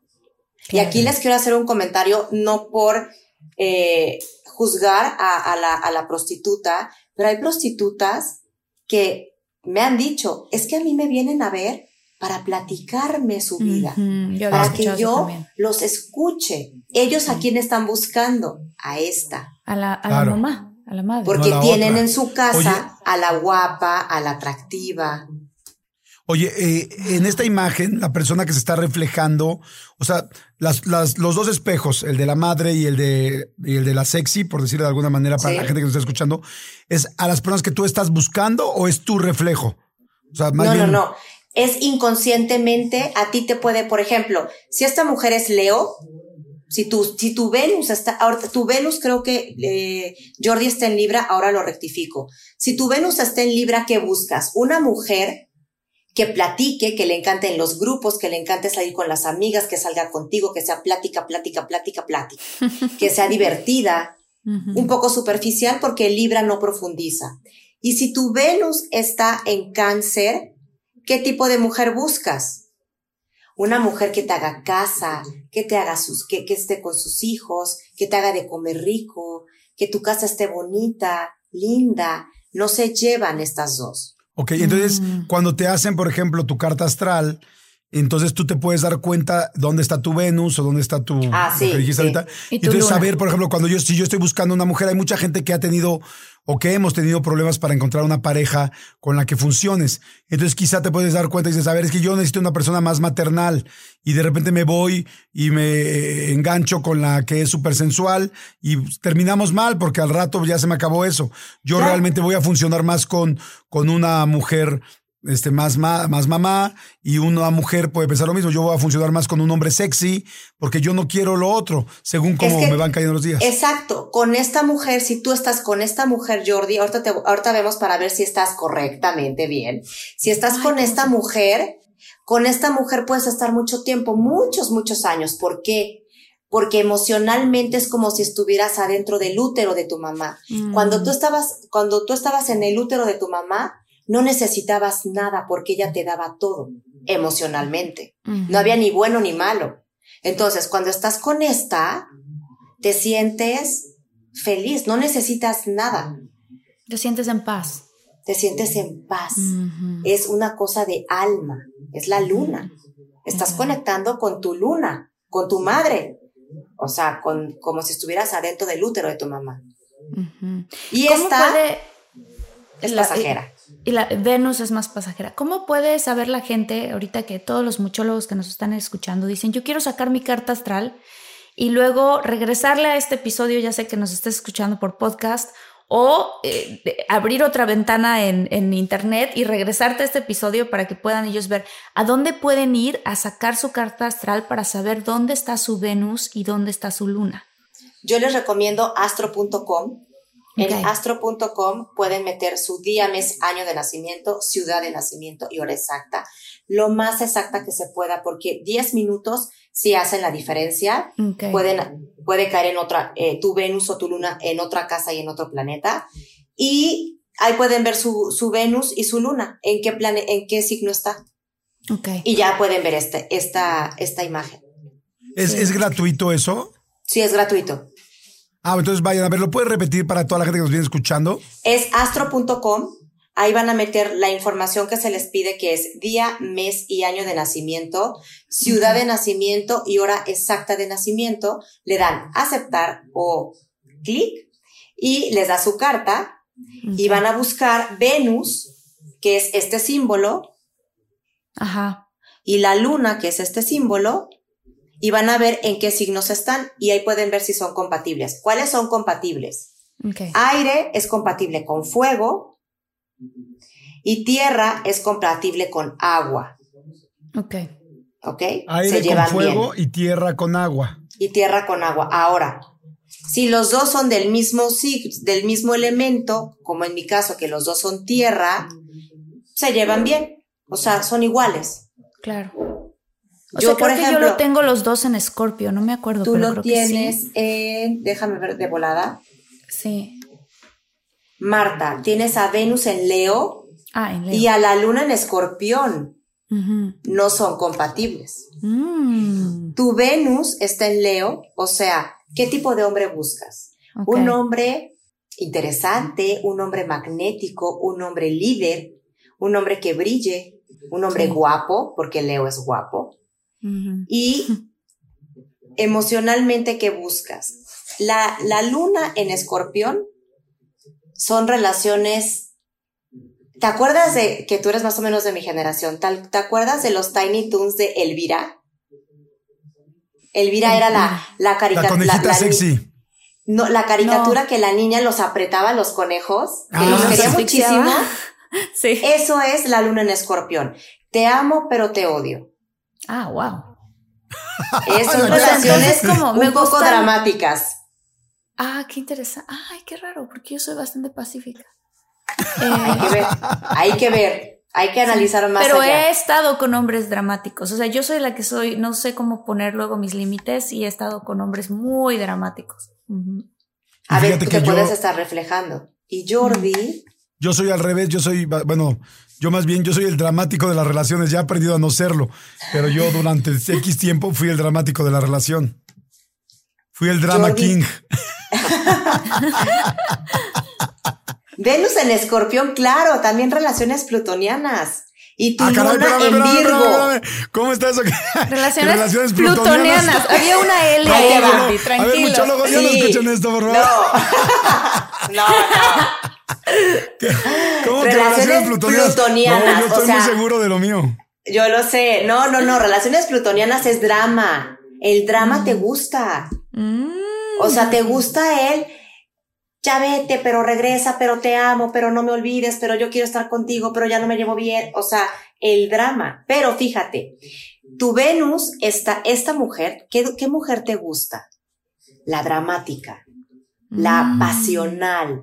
S3: Y aquí les quiero hacer un comentario, no por eh, juzgar a, a la, a la prostituta, pero hay prostitutas que me han dicho, es que a mí me vienen a ver para platicarme su vida, para que yo
S2: también.
S3: los escuche. Ellos a quién están buscando? A esta.
S2: A la, a
S1: Claro.
S2: la mamá, a la madre.
S3: Porque
S1: No a la
S3: tienen
S1: otra.
S3: en su casa
S1: Oye.
S3: a la guapa, a la atractiva.
S1: Oye, eh, en esta imagen, la persona que se está reflejando, o sea, las, las- los dos espejos, el de la madre y el de, y el de la sexy, por decirlo de alguna manera para
S3: Sí.
S1: la gente que nos está escuchando, ¿es a las personas que tú estás buscando o es tu reflejo? O sea, más
S3: No,
S1: bien,
S3: no, no. Es inconscientemente, a ti te puede, por ejemplo, si esta mujer es Leo, si tu, si tu Venus está, ahorita tu Venus creo que eh, Jordi está en Libra, ahora lo rectifico. Si tu Venus está en Libra, ¿qué buscas? Una mujer que platique, que le encanten los grupos, que le encante salir con las amigas, que salga contigo, que sea plática, plática, plática, plática, que sea divertida, un poco superficial porque Libra no profundiza. Y si tu Venus está en cáncer, ¿qué tipo de mujer buscas? Una mujer que te haga casa, que te haga sus, que, que esté con sus hijos, que te haga de comer rico, que tu casa esté bonita, linda. No se llevan estas dos.
S1: Ok, entonces
S2: Mm.
S1: cuando te hacen, por ejemplo, tu carta astral, entonces tú te puedes dar cuenta dónde está tu Venus o dónde está tu
S3: Ah,
S1: lo
S3: sí,
S1: que dijiste
S3: sí.
S1: ahorita.
S2: Y
S1: entonces
S2: luna.
S1: saber, por ejemplo, cuando yo si yo estoy buscando una mujer, hay mucha gente que ha tenido o que hemos tenido problemas para encontrar una pareja con la que funciones. Entonces quizá te puedes dar cuenta y dices, a ver, es que yo necesito una persona más maternal y de repente me voy y me eh, engancho con la que es súper sensual y terminamos mal porque al rato ya se me acabó eso. Yo realmente voy a funcionar más con, con una mujer este, más, ma- más mamá y una mujer puede pensar lo mismo. Yo voy a funcionar más con un hombre sexy porque yo no quiero lo otro, según cómo
S3: que-
S1: me van cayendo los días.
S3: Exacto, con esta mujer, si tú estás con esta mujer, Jordi, ahorita, te- ahorita vemos para ver si estás correctamente bien. Si estás con esta mujer, con esta mujer puedes estar mucho tiempo, muchos, muchos años. ¿Por qué? Porque emocionalmente es como si estuvieras adentro del útero de tu mamá.
S2: Mm.
S3: Cuando tú estabas, cuando tú estabas en el útero de tu mamá, no necesitabas nada porque ella te daba todo emocionalmente. No había ni bueno ni malo. Entonces, cuando estás con esta, te sientes feliz, no necesitas nada,
S2: Te sientes en paz.
S3: te sientes en paz. Es una cosa de alma, es la luna. Estás conectando con tu luna, con tu madre. O sea, con, como si estuvieras adentro del útero de tu mamá. Y
S2: ¿Cómo
S3: esta
S2: puede
S3: es
S2: la-
S3: pasajera.
S2: Y la Venus es más pasajera. ¿Cómo puede saber la gente, ahorita que todos los muchólogos que nos están escuchando dicen, yo quiero sacar mi carta astral y luego regresarle a este episodio, ya sé que nos estés escuchando por podcast, o eh, abrir otra ventana en, en internet y regresarte a este episodio para que puedan ellos ver a dónde pueden ir a sacar su carta astral para saber dónde está su Venus y dónde está su luna?
S3: Yo les recomiendo astro.com. En astro.com pueden meter su día, mes, año de nacimiento, ciudad de nacimiento y hora exacta, lo más exacta que se pueda, porque 10 minutos sí hacen la diferencia. Pueden, puede caer en otra, eh, tu Venus o tu Luna en otra casa y en otro planeta. Y ahí pueden ver su, su Venus y su Luna, en qué, plane, en qué signo está. Y ya pueden ver este, esta, esta imagen.
S1: ¿Es, ¿Es gratuito eso?
S3: Sí, es gratuito.
S1: Ah, entonces vayan a ver, ¿lo puedes repetir para toda la gente que nos viene escuchando?
S3: Es astro.com. Ahí van a meter la información que se les pide, que es día, mes y año de nacimiento, ciudad de nacimiento y hora exacta de nacimiento. Le dan aceptar o clic y les da su carta y van a buscar Venus, que es este símbolo,
S2: Ajá.
S3: y la luna, que es este símbolo, y van a ver en qué signos están y ahí pueden ver si son compatibles. ¿Cuáles son compatibles? Aire es compatible con fuego y tierra es compatible con agua.
S2: Ok.
S3: ¿Ok?
S1: Aire
S3: Se
S1: con fuego
S3: bien.
S1: y tierra con agua.
S3: Y tierra con agua. Ahora, si los dos son del mismo del mismo elemento, como en mi caso que los dos son tierra, se llevan bien. O sea, son iguales.
S2: Claro. O
S3: Yo,
S2: sea,
S3: por
S2: creo que
S3: ejemplo-
S2: yo lo tengo los dos en Escorpio, no me acuerdo,
S3: Tú
S2: pero
S3: lo
S2: creo que sí.
S3: tienes en, déjame ver de volada.
S2: Sí.
S3: Marta, tienes a Venus en Leo
S2: Ah, en Leo.
S3: y a la luna en Escorpión. No son compatibles.
S2: Mm,
S3: Tu Venus está en Leo, o sea, ¿qué tipo de hombre buscas? Un hombre interesante, un hombre magnético, un hombre líder, un hombre que brille, un hombre
S2: Sí.
S3: guapo, porque Leo es guapo, Y emocionalmente, ¿qué buscas? La, la luna en escorpión son relaciones... ¿Te acuerdas de que tú eres más o menos de mi generación? ¿Tal- ¿Te acuerdas de los Tiny Toons de Elvira? Elvira era la, la
S1: La
S3: caricatura.
S1: conejita sexy.
S3: No, la caricatura que la niña los apretaba a los conejos, que
S1: Ah,
S3: los quería muchísimo.
S2: Sí.
S3: Eso es la luna en escorpión. Te amo, pero te odio.
S2: Ah, wow.
S3: Es, son relaciones
S2: como
S3: un poco
S2: gustan-
S3: dramáticas.
S2: Ah, qué interesante. Ay, qué raro, porque yo soy bastante pacífica.
S3: Hay que ver, hay que ver, hay que analizar más
S2: pero
S3: allá.
S2: he estado con hombres dramáticos. O sea, yo soy la que soy, no sé cómo poner luego mis límites y he estado con hombres muy dramáticos.
S3: A ver, tú
S1: que
S3: te
S1: yo-
S3: puedes estar reflejando. Y Jordi,
S1: Yo soy al revés, yo soy, bueno, yo más bien, yo soy el dramático de las relaciones, ya he aprendido a no serlo, pero yo durante X tiempo fui el dramático de la relación. Fui el drama
S3: Jordi.
S1: king.
S3: Venus en escorpión, claro, también relaciones plutonianas. Y tu
S1: Ah, caray,
S3: luna
S1: espérame,
S3: en
S1: espérame,
S3: Virgo.
S1: espérame, espérame. ¿Cómo está eso?
S2: Relaciones, plutonianas. Había una L
S3: Ahí
S2: ahí,
S3: va.
S2: Jordi,
S1: A ver,
S2: tranquilo.
S1: muchólogos, ya no
S3: Sí.
S1: escuchen esto, por favor.
S3: No. no, no.
S1: ¿Cómo que
S3: Relaciones
S1: plutonianas?
S3: plutonianas,
S1: No, yo estoy
S3: o sea-
S1: muy seguro de lo mío.
S3: Yo lo sé. No, no, no. Relaciones plutonianas es drama. El drama te gusta.
S2: Mm.
S3: O sea, te gusta él ya vete, pero regresa, pero te amo, pero no me olvides, pero yo quiero estar contigo, pero ya no me llevo bien. O sea, el drama. Pero fíjate, tu Venus, esta, esta mujer, ¿qué, ¿qué mujer te gusta? La dramática, la
S2: Mm.
S3: pasional,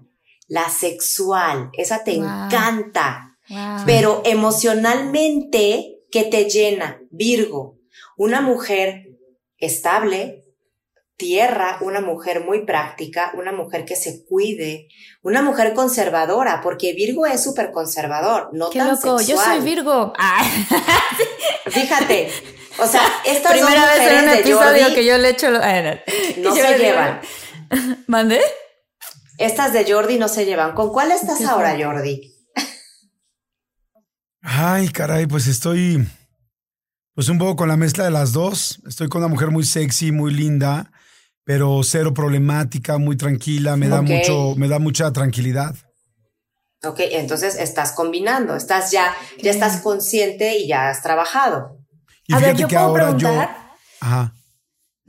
S3: la sexual. Esa te
S2: Wow.
S3: encanta.
S2: Wow.
S3: Pero emocionalmente, ¿qué te llena? Virgo, una mujer estable, tierra, una mujer muy práctica, una mujer que se cuide, una mujer conservadora, porque Virgo es súper conservador, no
S2: Qué
S3: tan
S2: loco. Yo
S3: sexual.
S2: soy Virgo. Ah.
S3: Fíjate, o sea, estas dos
S2: Primera vez en un
S3: de
S2: episodio
S3: Jordi
S2: que yo le echo. lo- ah, no.
S3: no
S2: Yo
S3: se llevan.
S2: ¿Mandé?
S3: Estas de Jordi no se llevan. ¿Con cuál estás ahora. Jordi?
S1: Ay, caray, pues estoy pues un poco con la mezcla de las dos. Estoy con una mujer muy sexy, muy linda, pero cero problemática, muy tranquila, me da mucho, me da mucha tranquilidad.
S3: Ok, entonces estás combinando, estás ya, ya estás consciente y ya has trabajado.
S1: Y
S2: A ver,
S1: fíjate
S2: ¿yo
S1: que
S2: puedo
S1: ahora
S2: preguntar?
S1: yo. Ajá.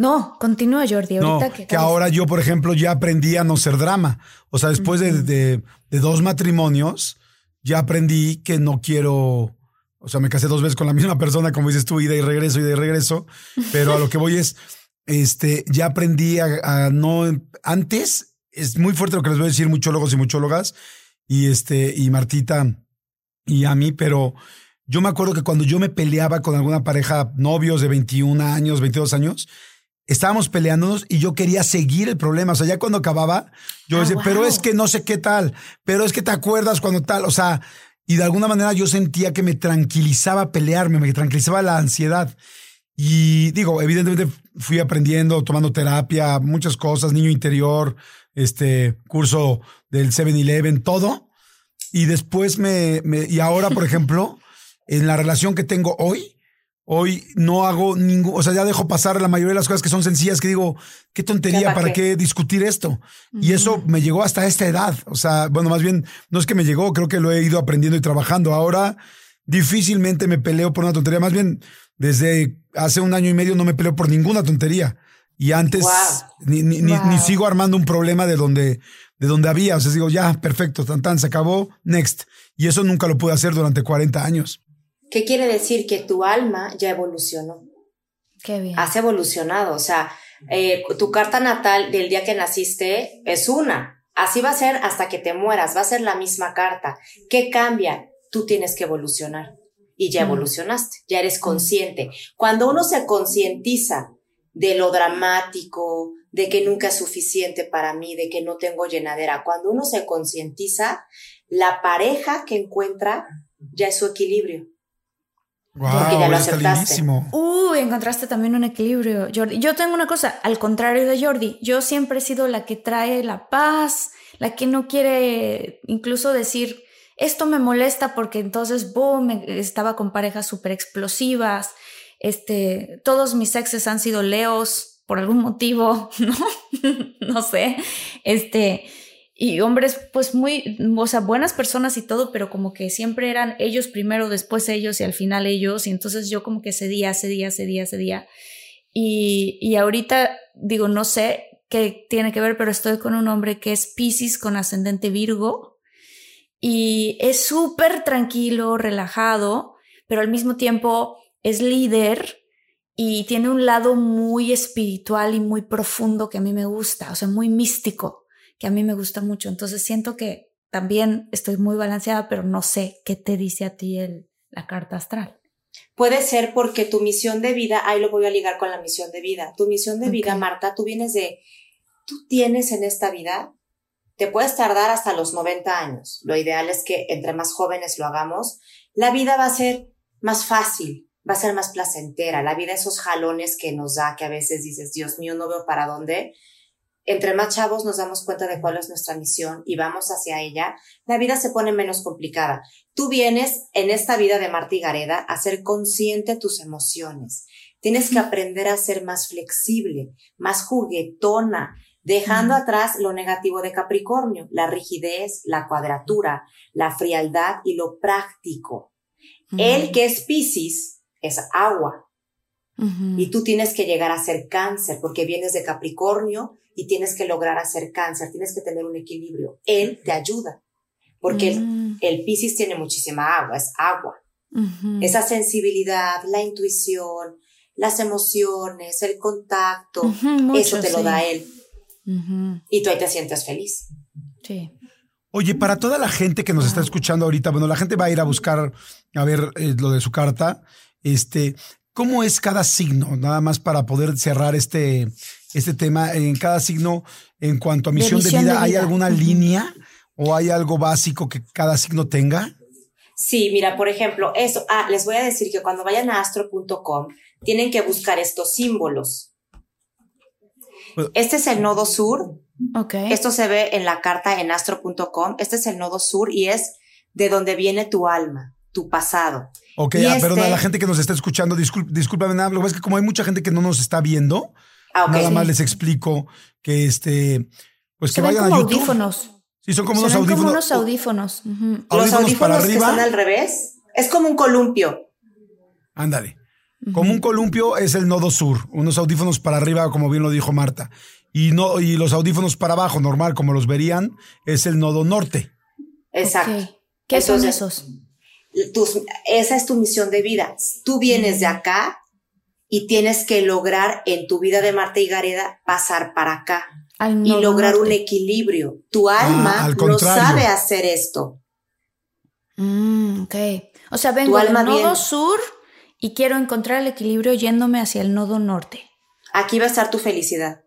S2: No, continúa, Jordi.
S1: No,
S2: Ahorita
S1: que,
S2: que.
S1: ahora yo, por ejemplo, ya aprendí a no ser drama. O sea, después de, de- de dos matrimonios, ya aprendí que no quiero. O sea, me casé dos veces con la misma persona, como dices tú, ida y regreso, ida y regreso. Pero a lo que voy es, este, ya aprendí a, a no. Antes, es muy fuerte lo que les voy a decir, muchólogos y muchólogas, y este, y Martita y a mí, pero yo me acuerdo que cuando yo me peleaba con alguna pareja, novios de 21 años, 22 años, estábamos peleándonos y yo quería seguir el problema. O sea, ya cuando acababa, yo
S2: Ah,
S1: decía, pero es que no sé qué tal, pero es que te acuerdas cuando tal, o sea, y de alguna manera yo sentía que me tranquilizaba pelearme, me tranquilizaba la ansiedad. Y digo, evidentemente fui aprendiendo, tomando terapia, muchas cosas, niño interior, este curso del 7-Eleven, todo. Y después me, me- y ahora, por ejemplo, en la relación que tengo hoy, hoy no hago ningún, o sea, ya dejo pasar la mayoría de las cosas que son sencillas, que digo, qué tontería,
S3: ¿Ya para
S1: ¿para
S3: qué?
S1: qué discutir esto? Y eso me llegó hasta esta edad. O sea, bueno, más bien, no es que me llegó, creo que lo he ido aprendiendo y trabajando. Ahora difícilmente me peleo por una tontería. Más bien, desde hace un año y medio no me peleo por ninguna tontería. Y antes ni, ni, ni-
S2: Wow.
S1: ni sigo armando un problema de donde, de donde había. O sea, digo, ya, perfecto, tan, tan, se acabó, next. Y eso nunca lo pude hacer durante 40 años.
S3: ¿Qué quiere decir? Que tu alma ya evolucionó.
S2: Qué bien.
S3: has evolucionado. O sea, eh, tu carta natal del día que naciste es una. Así va a ser hasta que te mueras, va a ser la misma carta. ¿Qué cambia? Tú tienes que evolucionar. Y ya
S2: Mm.
S3: evolucionaste, ya eres consciente. Cuando uno se concientiza de lo dramático, de que nunca es suficiente para mí, de que no tengo llenadera, cuando uno se concientiza, la pareja que encuentra ya es su equilibrio. Porque ya
S1: Wow,
S3: lo aceptaste.
S2: Uy, encontraste también un equilibrio, Jordi. Yo tengo una cosa, al contrario de Jordi, yo siempre he sido la que trae la paz, la que no quiere incluso decir, esto me molesta porque entonces, boom, me- estaba con parejas súper explosivas, este, todos mis exes han sido leos por algún motivo, ¿no? no sé, este, y hombres pues muy, o sea, buenas personas y todo, pero como que siempre eran ellos primero, después ellos y al final ellos, y entonces yo como que cedía, cedía, cedía, cedía. Y, y ahorita digo, no sé qué tiene que ver, pero estoy con un hombre que es Pisces con ascendente Virgo y es súper tranquilo, relajado, pero al mismo tiempo es líder y tiene un lado muy espiritual y muy profundo que a mí me gusta, o sea, muy místico, que a mí me gusta mucho. Entonces siento que también estoy muy balanceada, pero no sé qué te dice a ti el, la carta astral.
S3: Puede ser porque tu misión de vida, ahí lo voy a ligar con la misión de vida. Tu misión de vida. Marta, tú vienes de, tú tienes en esta vida, te puedes tardar hasta los 90 años. Lo ideal es que entre más jóvenes lo hagamos, la vida va a ser más fácil, va a ser más placentera. La vida, esos jalones que nos da, que a veces dices, Dios mío, no veo para dónde. Entre más chavos nos damos cuenta de cuál es nuestra misión y vamos hacia ella, la vida se pone menos complicada. Tú vienes en esta vida de Marta y Gareda a ser consciente de tus emociones. Tienes que aprender a ser más flexible, más juguetona, dejando atrás lo negativo de Capricornio, la rigidez, la cuadratura, la frialdad y lo práctico. El que es Piscis es agua. Y tú tienes que llegar a ser cáncer porque vienes de Capricornio y tienes que lograr hacer cáncer, tienes que tener un equilibrio. Él te ayuda porque el,
S2: Mm.
S3: el Piscis tiene muchísima agua, es agua. Esa sensibilidad, la intuición, las emociones, el contacto,
S2: mucho,
S3: eso te lo
S2: sí.
S3: da él. Y tú ahí te sientes feliz.
S2: Sí.
S1: Oye, para toda la gente que nos está escuchando ahorita, bueno, la gente va a ir a buscar a ver eh, lo de su carta. Este, ¿cómo es cada signo? Nada más para poder cerrar este, este tema. En cada signo, en cuanto a misión de,
S2: misión
S1: vida,
S2: de
S1: ¿hay alguna línea o hay algo básico que cada signo tenga?
S3: Sí, mira, por ejemplo, eso, ah, les voy a decir que cuando vayan a astro.com tienen que buscar estos símbolos.
S1: Pues-
S3: Este es el nodo sur,
S2: Ok.
S3: esto se ve en la carta en astro.com, este es el nodo sur y es de donde viene tu alma, tu pasado.
S1: Ok, ah,
S3: este-
S1: perdón, a la gente que nos está escuchando, discúlpame, nada, lo que es que como hay mucha gente que no nos está viendo,
S3: Ah,
S1: nada más les explico que este, pues
S2: Se
S1: que
S2: ven
S1: vayan
S2: como
S1: a YouTube.
S2: audífonos.
S1: Sí, son como
S2: Se
S1: unos audífonos.
S2: como unos audífonos.
S3: Los
S1: audífonos
S3: audífonos
S1: para
S3: que
S1: arriba.
S3: están al revés, es como un columpio.
S1: Ándale. Como un columpio es el nodo sur, unos audífonos para arriba, como bien lo dijo Marta. Y no, y los audífonos para abajo, normal, como los verían, es el nodo norte.
S3: Exacto.
S2: ¿Qué son esos?
S3: Tus- esa es tu misión de vida. Tú vienes de acá y tienes que lograr en tu vida de Marta y Gareda pasar para acá
S2: Al
S3: y lograr un equilibrio. Tu alma
S1: al
S3: no sabe hacer esto.
S2: Mm, ok. O sea, vengo del
S3: alma
S2: nodo
S3: viene-
S2: sur y quiero encontrar el equilibrio yéndome hacia el nodo norte.
S3: Aquí va a estar tu felicidad,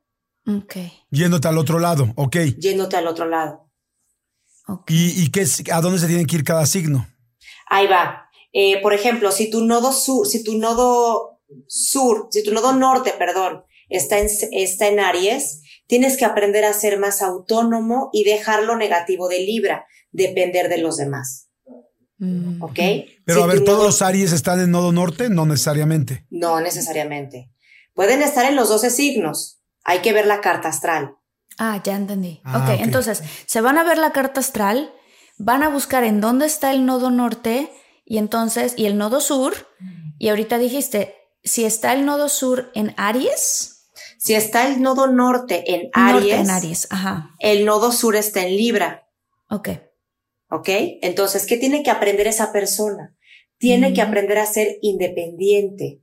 S2: Ok.
S1: Yéndote al otro lado, ok.
S3: yéndote al otro lado.
S2: ok.
S1: ¿Y, y qué es, a dónde se tienen que ir cada signo?
S3: Ahí va. Eh, por ejemplo, si tu nodo sur, si tu nodo sur, si tu nodo norte, perdón, está en, está en Aries, tienes que aprender a ser más autónomo y dejar lo negativo de Libra, depender de los demás.
S2: Mm,
S3: ¿Ok?
S1: Pero
S3: Si
S1: a ver, ¿todos
S3: nodo-
S1: los Aries están en nodo norte? No necesariamente.
S3: No necesariamente. Pueden estar en los 12 signos. Hay que ver la carta astral.
S2: Ah, ya entendí.
S1: Ah,
S2: ok,
S1: ok.
S2: entonces, se van a ver la carta astral, van a buscar en dónde está el nodo norte y entonces, y el nodo sur, y ahorita dijiste, si está el nodo sur en Aries,
S3: Si está el nodo norte en
S2: norte
S3: Aries,
S2: en Aries, ajá,
S3: el nodo sur está en Libra.
S2: ok.
S3: ¿Ok? Entonces, ¿qué tiene que aprender esa persona? Tiene que aprender a ser independiente.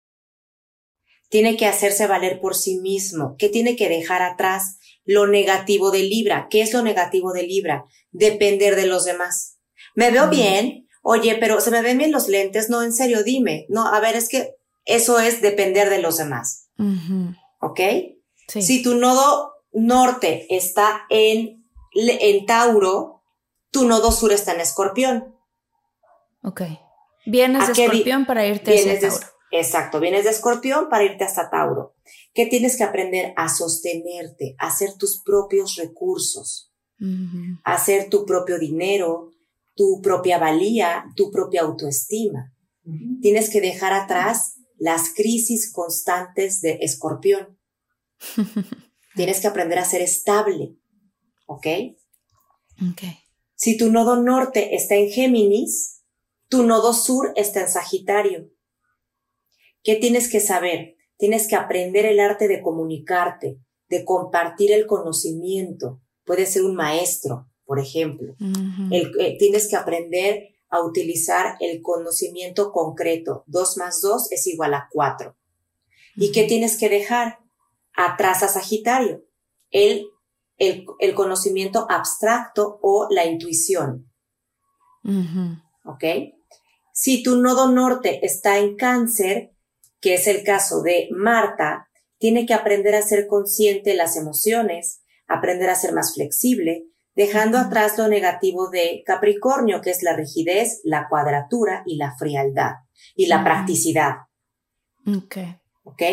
S3: Tiene que hacerse valer por sí mismo. ¿Qué tiene que dejar atrás? Lo negativo de Libra. ¿Qué es lo negativo de Libra? Depender de los demás. Me veo bien. Oye, pero se me ven bien los lentes. No, en serio, dime. No, a ver, es que eso es depender de los demás. ¿Ok?
S2: Sí.
S3: Si tu nodo norte está en, en Tauro, tu nodo sur está en Escorpión.
S2: Ok. Vienes
S3: ¿A
S2: de escorpión para irte hacia
S3: de,
S2: Tauro.
S3: Exacto, vienes de Escorpión para irte hasta Tauro. ¿Qué tienes que aprender? A sostenerte, a hacer tus propios recursos, a hacer tu propio dinero, tu propia valía, tu propia autoestima. Tienes que dejar atrás las crisis constantes de Escorpión. Tienes que aprender a ser estable. ¿Ok?
S2: Ok.
S3: Si tu nodo norte está en Géminis, tu nodo sur está en Sagitario. ¿Qué tienes que saber? Tienes que aprender el arte de comunicarte, de compartir el conocimiento. Puedes ser un maestro, por ejemplo. El- eh, tienes que aprender a utilizar el conocimiento concreto. Dos más dos es igual a cuatro. ¿Y qué tienes que dejar? Atrás a Sagitario, el, el, el conocimiento abstracto o la intuición. ¿Ok? Si tu nodo norte está en cáncer, que es el caso de Marta, tiene que aprender a ser consciente de las emociones, aprender a ser más flexible, dejando atrás lo negativo de Capricornio, que es la rigidez, la cuadratura y la frialdad y la practicidad.
S2: Ok.
S3: ¿Ok?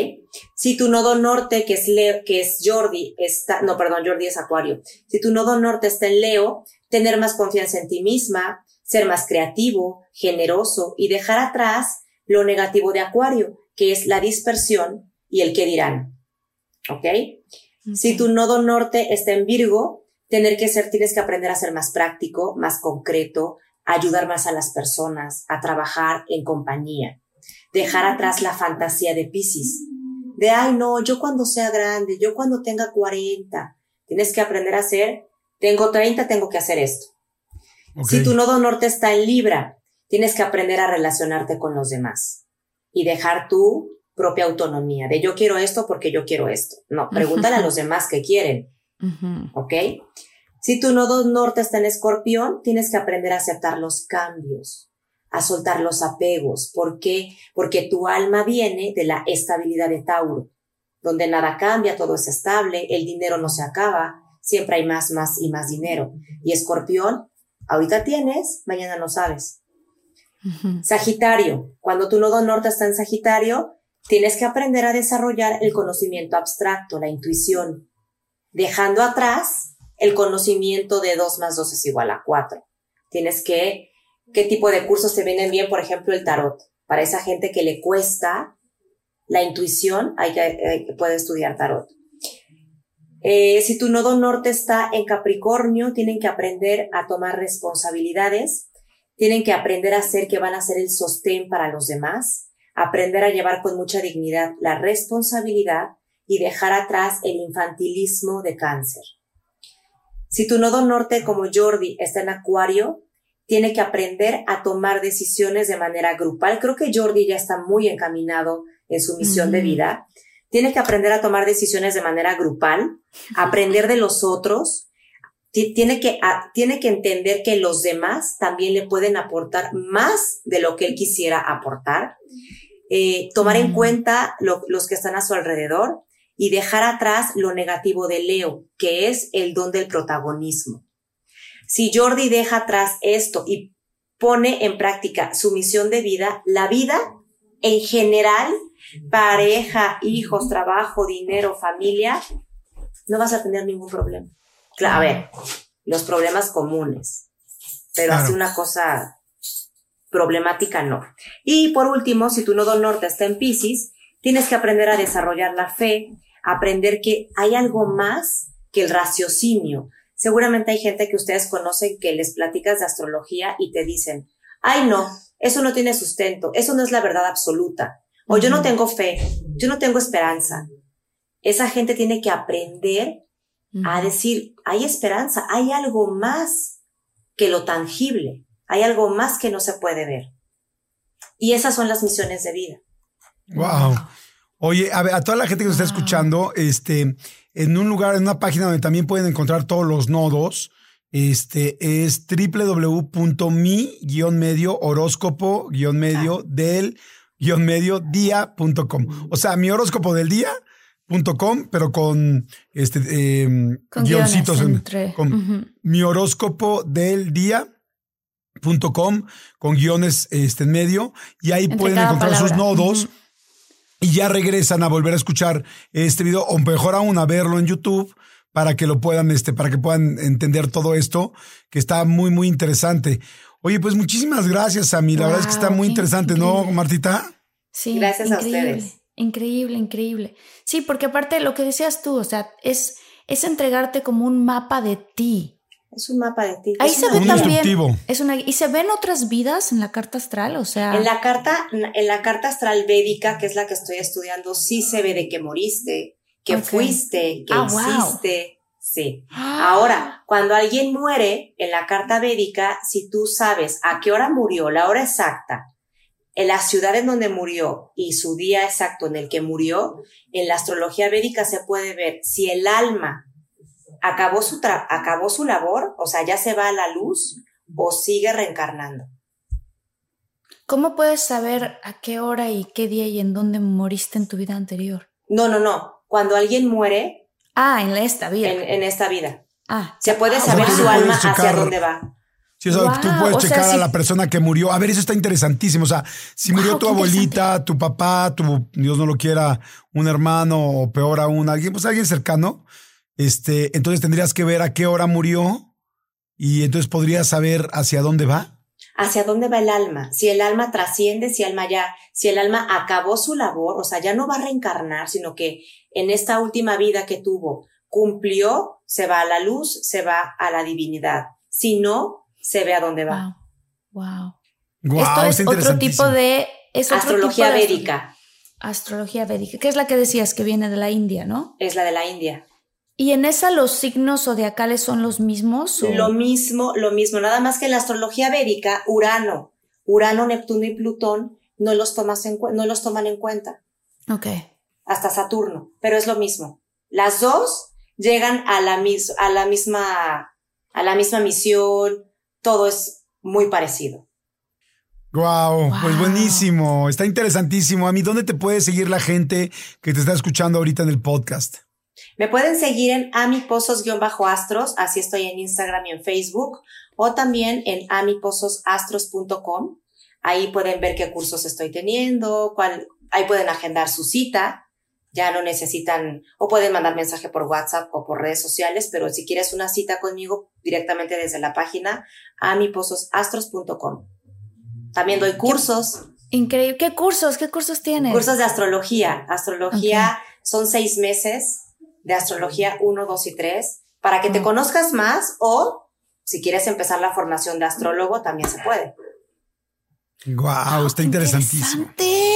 S3: Si tu nodo norte, que es Leo, que es Jordi, está, no, perdón, Jordi es Acuario. Si tu nodo norte está en Leo, tener más confianza en ti misma, ser más creativo, generoso y dejar atrás lo negativo de Acuario, que es la dispersión y el que dirán. ¿Ok? Si tu nodo norte está en Virgo, tener que ser, tienes que aprender a ser más práctico, más concreto, ayudar más a las personas, a trabajar en compañía. Dejar atrás la fantasía de Pisces. De, ay, no, yo cuando sea grande, yo cuando tenga 40. Tienes que aprender a hacer, tengo 30, tengo que hacer esto. Si tu nodo norte está en Libra, tienes que aprender a relacionarte con los demás y dejar tu propia autonomía de yo quiero esto porque yo quiero esto. No, pregúntale a los demás qué quieren. ¿Ok? Si tu nodo norte está en escorpión, tienes que aprender a aceptar los cambios, a soltar los apegos. ¿Por qué? Porque tu alma viene de la estabilidad de Tauro, donde nada cambia, todo es estable, el dinero no se acaba, siempre hay más, más y más dinero. Y escorpión Ahorita tienes, mañana no sabes. Sagitario, cuando tu nodo norte está en Sagitario, tienes que aprender a desarrollar el conocimiento abstracto, la intuición, dejando atrás el conocimiento de 2 más 2 es igual a 4. Tienes que, ¿qué tipo de cursos te vienen bien? Por ejemplo, el tarot. Para esa gente que le cuesta la intuición, hay que, que puede estudiar tarot. Eh, si tu nodo norte está en Capricornio, tienen que aprender a tomar responsabilidades, tienen que aprender a hacer que van a ser el sostén para los demás, aprender a llevar con mucha dignidad la responsabilidad y dejar atrás el infantilismo de cáncer. Si tu nodo norte como Jordi está en Acuario, tiene que aprender a tomar decisiones de manera grupal. Creo que Jordi ya está muy encaminado en su misión de vida tiene que aprender a tomar decisiones de manera grupal, aprender de los otros, tiene que, tiene que entender que los demás también le pueden aportar más de lo que él quisiera aportar, eh, tomar en cuenta los que están a su alrededor y dejar atrás lo negativo de Leo, que es el don del protagonismo. Si Jordi deja atrás esto y pone en práctica su misión de vida, la vida en general pareja, hijos, trabajo, dinero, familia, no vas a tener ningún problema. Claro, a ver, los problemas comunes, pero así una cosa problemática no. Y por último, si tu nodo norte está en Pisces, tienes que aprender a desarrollar la fe, aprender que hay algo más que el raciocinio. Seguramente hay gente que ustedes conocen que les platicas de astrología y te dicen, ay no, eso no tiene sustento, eso no es la verdad absoluta. O yo no tengo fe, yo no tengo esperanza. Esa gente tiene que aprender a decir, hay esperanza, hay algo más que lo tangible, hay algo más que no se puede ver. Y esas son las misiones de vida.
S1: Wow. Oye, a, ver, a toda la gente que nos está escuchando, este, en un lugar, en una página donde también pueden encontrar todos los nodos, este es www.mi-medio horóscopo-medio del medio día.com. O sea, mi horóscopo del día.com, pero con este eh, con guioncitos entre, con mi horóscopo del día.com con guiones este, en medio y ahí pueden encontrar sus nodos y ya regresan a volver a escuchar este video o mejor aún a verlo en YouTube para que lo puedan este para que puedan entender todo esto que está muy muy interesante. Oye, pues muchísimas gracias a mí. La verdad es que está muy interesante, ¿no, Martita?
S2: Sí.
S3: Gracias a ustedes.
S2: Increíble, increíble. Sí, porque aparte de lo que decías tú, o sea, es, es entregarte como un mapa de ti.
S3: Es un mapa de ti.
S2: Ahí se ve también. Es una, y se ven otras vidas en la carta astral, o sea.
S3: En la carta, en la carta astral védica, que es la que estoy estudiando, sí se ve de que moriste, que fuiste, que ah, hiciste. Sí. Ahora, cuando alguien muere en la carta védica, si tú sabes a qué hora murió, la hora exacta, en la ciudad en donde murió y su día exacto en el que murió, en la astrología védica se puede ver si el alma acabó su, acabó su labor, o sea, ya se va a la luz o sigue reencarnando.
S2: ¿Cómo puedes saber a qué hora y qué día y en dónde moriste en tu vida anterior?
S3: No, no, no. Cuando alguien muere.
S2: Ah, en esta vida.
S3: En, esta vida.
S2: Ah.
S3: Se puede ah, saber su alma hacia dónde va.
S1: Sí, tú puedes checar a la persona que murió. A ver, eso está interesantísimo. O sea, si murió tu abuelita, tu papá, tu, Dios no lo quiera, un hermano o peor aún, alguien, pues alguien cercano, este, entonces tendrías que ver a qué hora murió y entonces podrías saber hacia dónde va
S3: hacia dónde va el alma, si el alma trasciende, si el alma ya, si el alma acabó su labor, o sea, ya no va a reencarnar, sino que en esta última vida que tuvo cumplió, se va a la luz, se va a la divinidad. Si no, se ve a dónde va.
S2: Wow. wow. Esto es otro tipo de
S3: astrología védica.
S2: Astrología védica, que es la que decías que viene de la India, ¿no?
S3: Es la de la India.
S2: ¿Y en esa los signos zodiacales son los mismos?
S3: Lo mismo, lo mismo. Nada más que en la astrología védica, Urano, Urano, Neptuno y Plutón no los, tomas en, no los toman en cuenta.
S2: Ok.
S3: Hasta Saturno, pero es lo mismo. Las dos llegan a la, a la misma, a la misma misión, todo es muy parecido.
S1: Wow, pues buenísimo, está interesantísimo. A mí, ¿dónde te puede seguir la gente que te está escuchando ahorita en el podcast?
S3: Me pueden seguir en amiposos-astros, así estoy en Instagram y en Facebook, o también en amipososastros.com. Ahí pueden ver qué cursos estoy teniendo, cuál, ahí pueden agendar su cita. Ya no necesitan, o pueden mandar mensaje por WhatsApp o por redes sociales, pero si quieres una cita conmigo directamente desde la página amipososastros.com. También doy cursos.
S2: Increíble. ¿Qué cursos? ¿Qué cursos tienes?
S3: Cursos de astrología. Astrología son seis meses de astrología 1, 2 y 3 para que te conozcas más o si quieres empezar la formación de astrólogo también se puede.
S1: Wow, está interesantísimo.
S2: Interesante.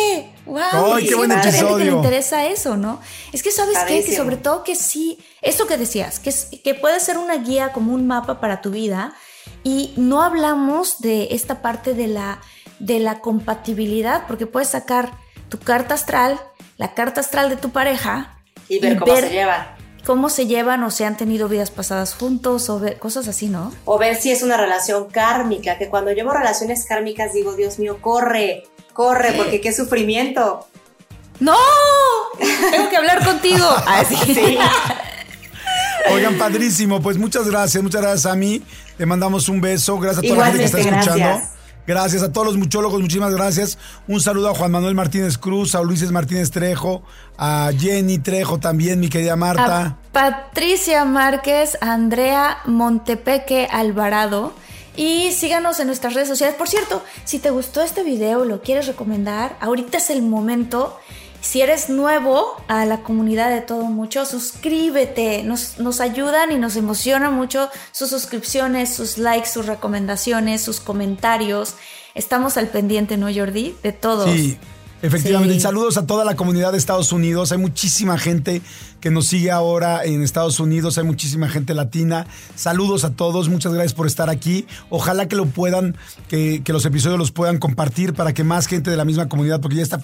S2: Wow,
S1: ¡Ay, qué buen episodio!
S2: Que le interesa eso, ¿no? Es que sabes qué, que sobre todo que sí, eso que decías, que, que puede ser una guía como un mapa para tu vida y no hablamos de esta parte de la, de la compatibilidad, porque puedes sacar tu carta astral, la carta astral de tu pareja
S3: y ver cómo se llevan.
S2: Cómo se llevan o si han tenido vidas pasadas juntos o cosas así, ¿no?
S3: O ver si es una relación kármica, que cuando llevo relaciones kármicas digo, Dios mío, corre, corre, porque qué sufrimiento.
S2: ¡No! Tengo que hablar contigo. Así. Ah, sí.
S1: Oigan, padrísimo. Pues muchas gracias, muchas gracias a mí. Te mandamos un beso. Gracias a toda la gente que está escuchando. Gracias a todos los muchólogos, muchísimas gracias. Un saludo a Juan Manuel Martínez Cruz, a Ulises Martínez Trejo, a Jenny Trejo también, mi querida Marta.
S2: Patricia Márquez, Andrea Montepeque Alvarado. Y síganos en nuestras redes sociales. Por cierto, si te gustó este video, lo quieres recomendar, ahorita es el momento. Si eres nuevo a la comunidad de Todo Mucho, suscríbete. Nos, ayudan y nos emociona mucho sus suscripciones, sus likes, sus recomendaciones, sus comentarios. Estamos al pendiente, ¿no, Jordi? De todos.
S1: Sí, efectivamente. saludos a toda la comunidad de Estados Unidos. Hay muchísima gente que nos sigue ahora en Estados Unidos. Hay muchísima gente latina. Saludos a todos. Muchas gracias por estar aquí. Ojalá que lo puedan, que, que los episodios los puedan compartir para que más gente de la misma comunidad, porque ya está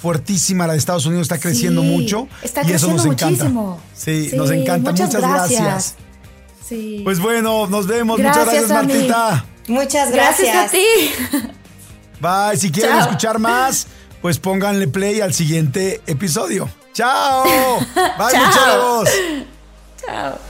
S1: fuertísima la de Estados Unidos, está creciendo mucho.
S2: Está y eso nos encanta. Muchísimo.
S1: Sí, nos encanta. Muchas, gracias. Pues bueno, nos vemos. muchas gracias, Martita.
S3: Muchas gracias.
S2: Gracias a ti.
S1: Bye. Si quieren escuchar más, pues pónganle play al siguiente episodio. Chao. Bye, Chao. Chao.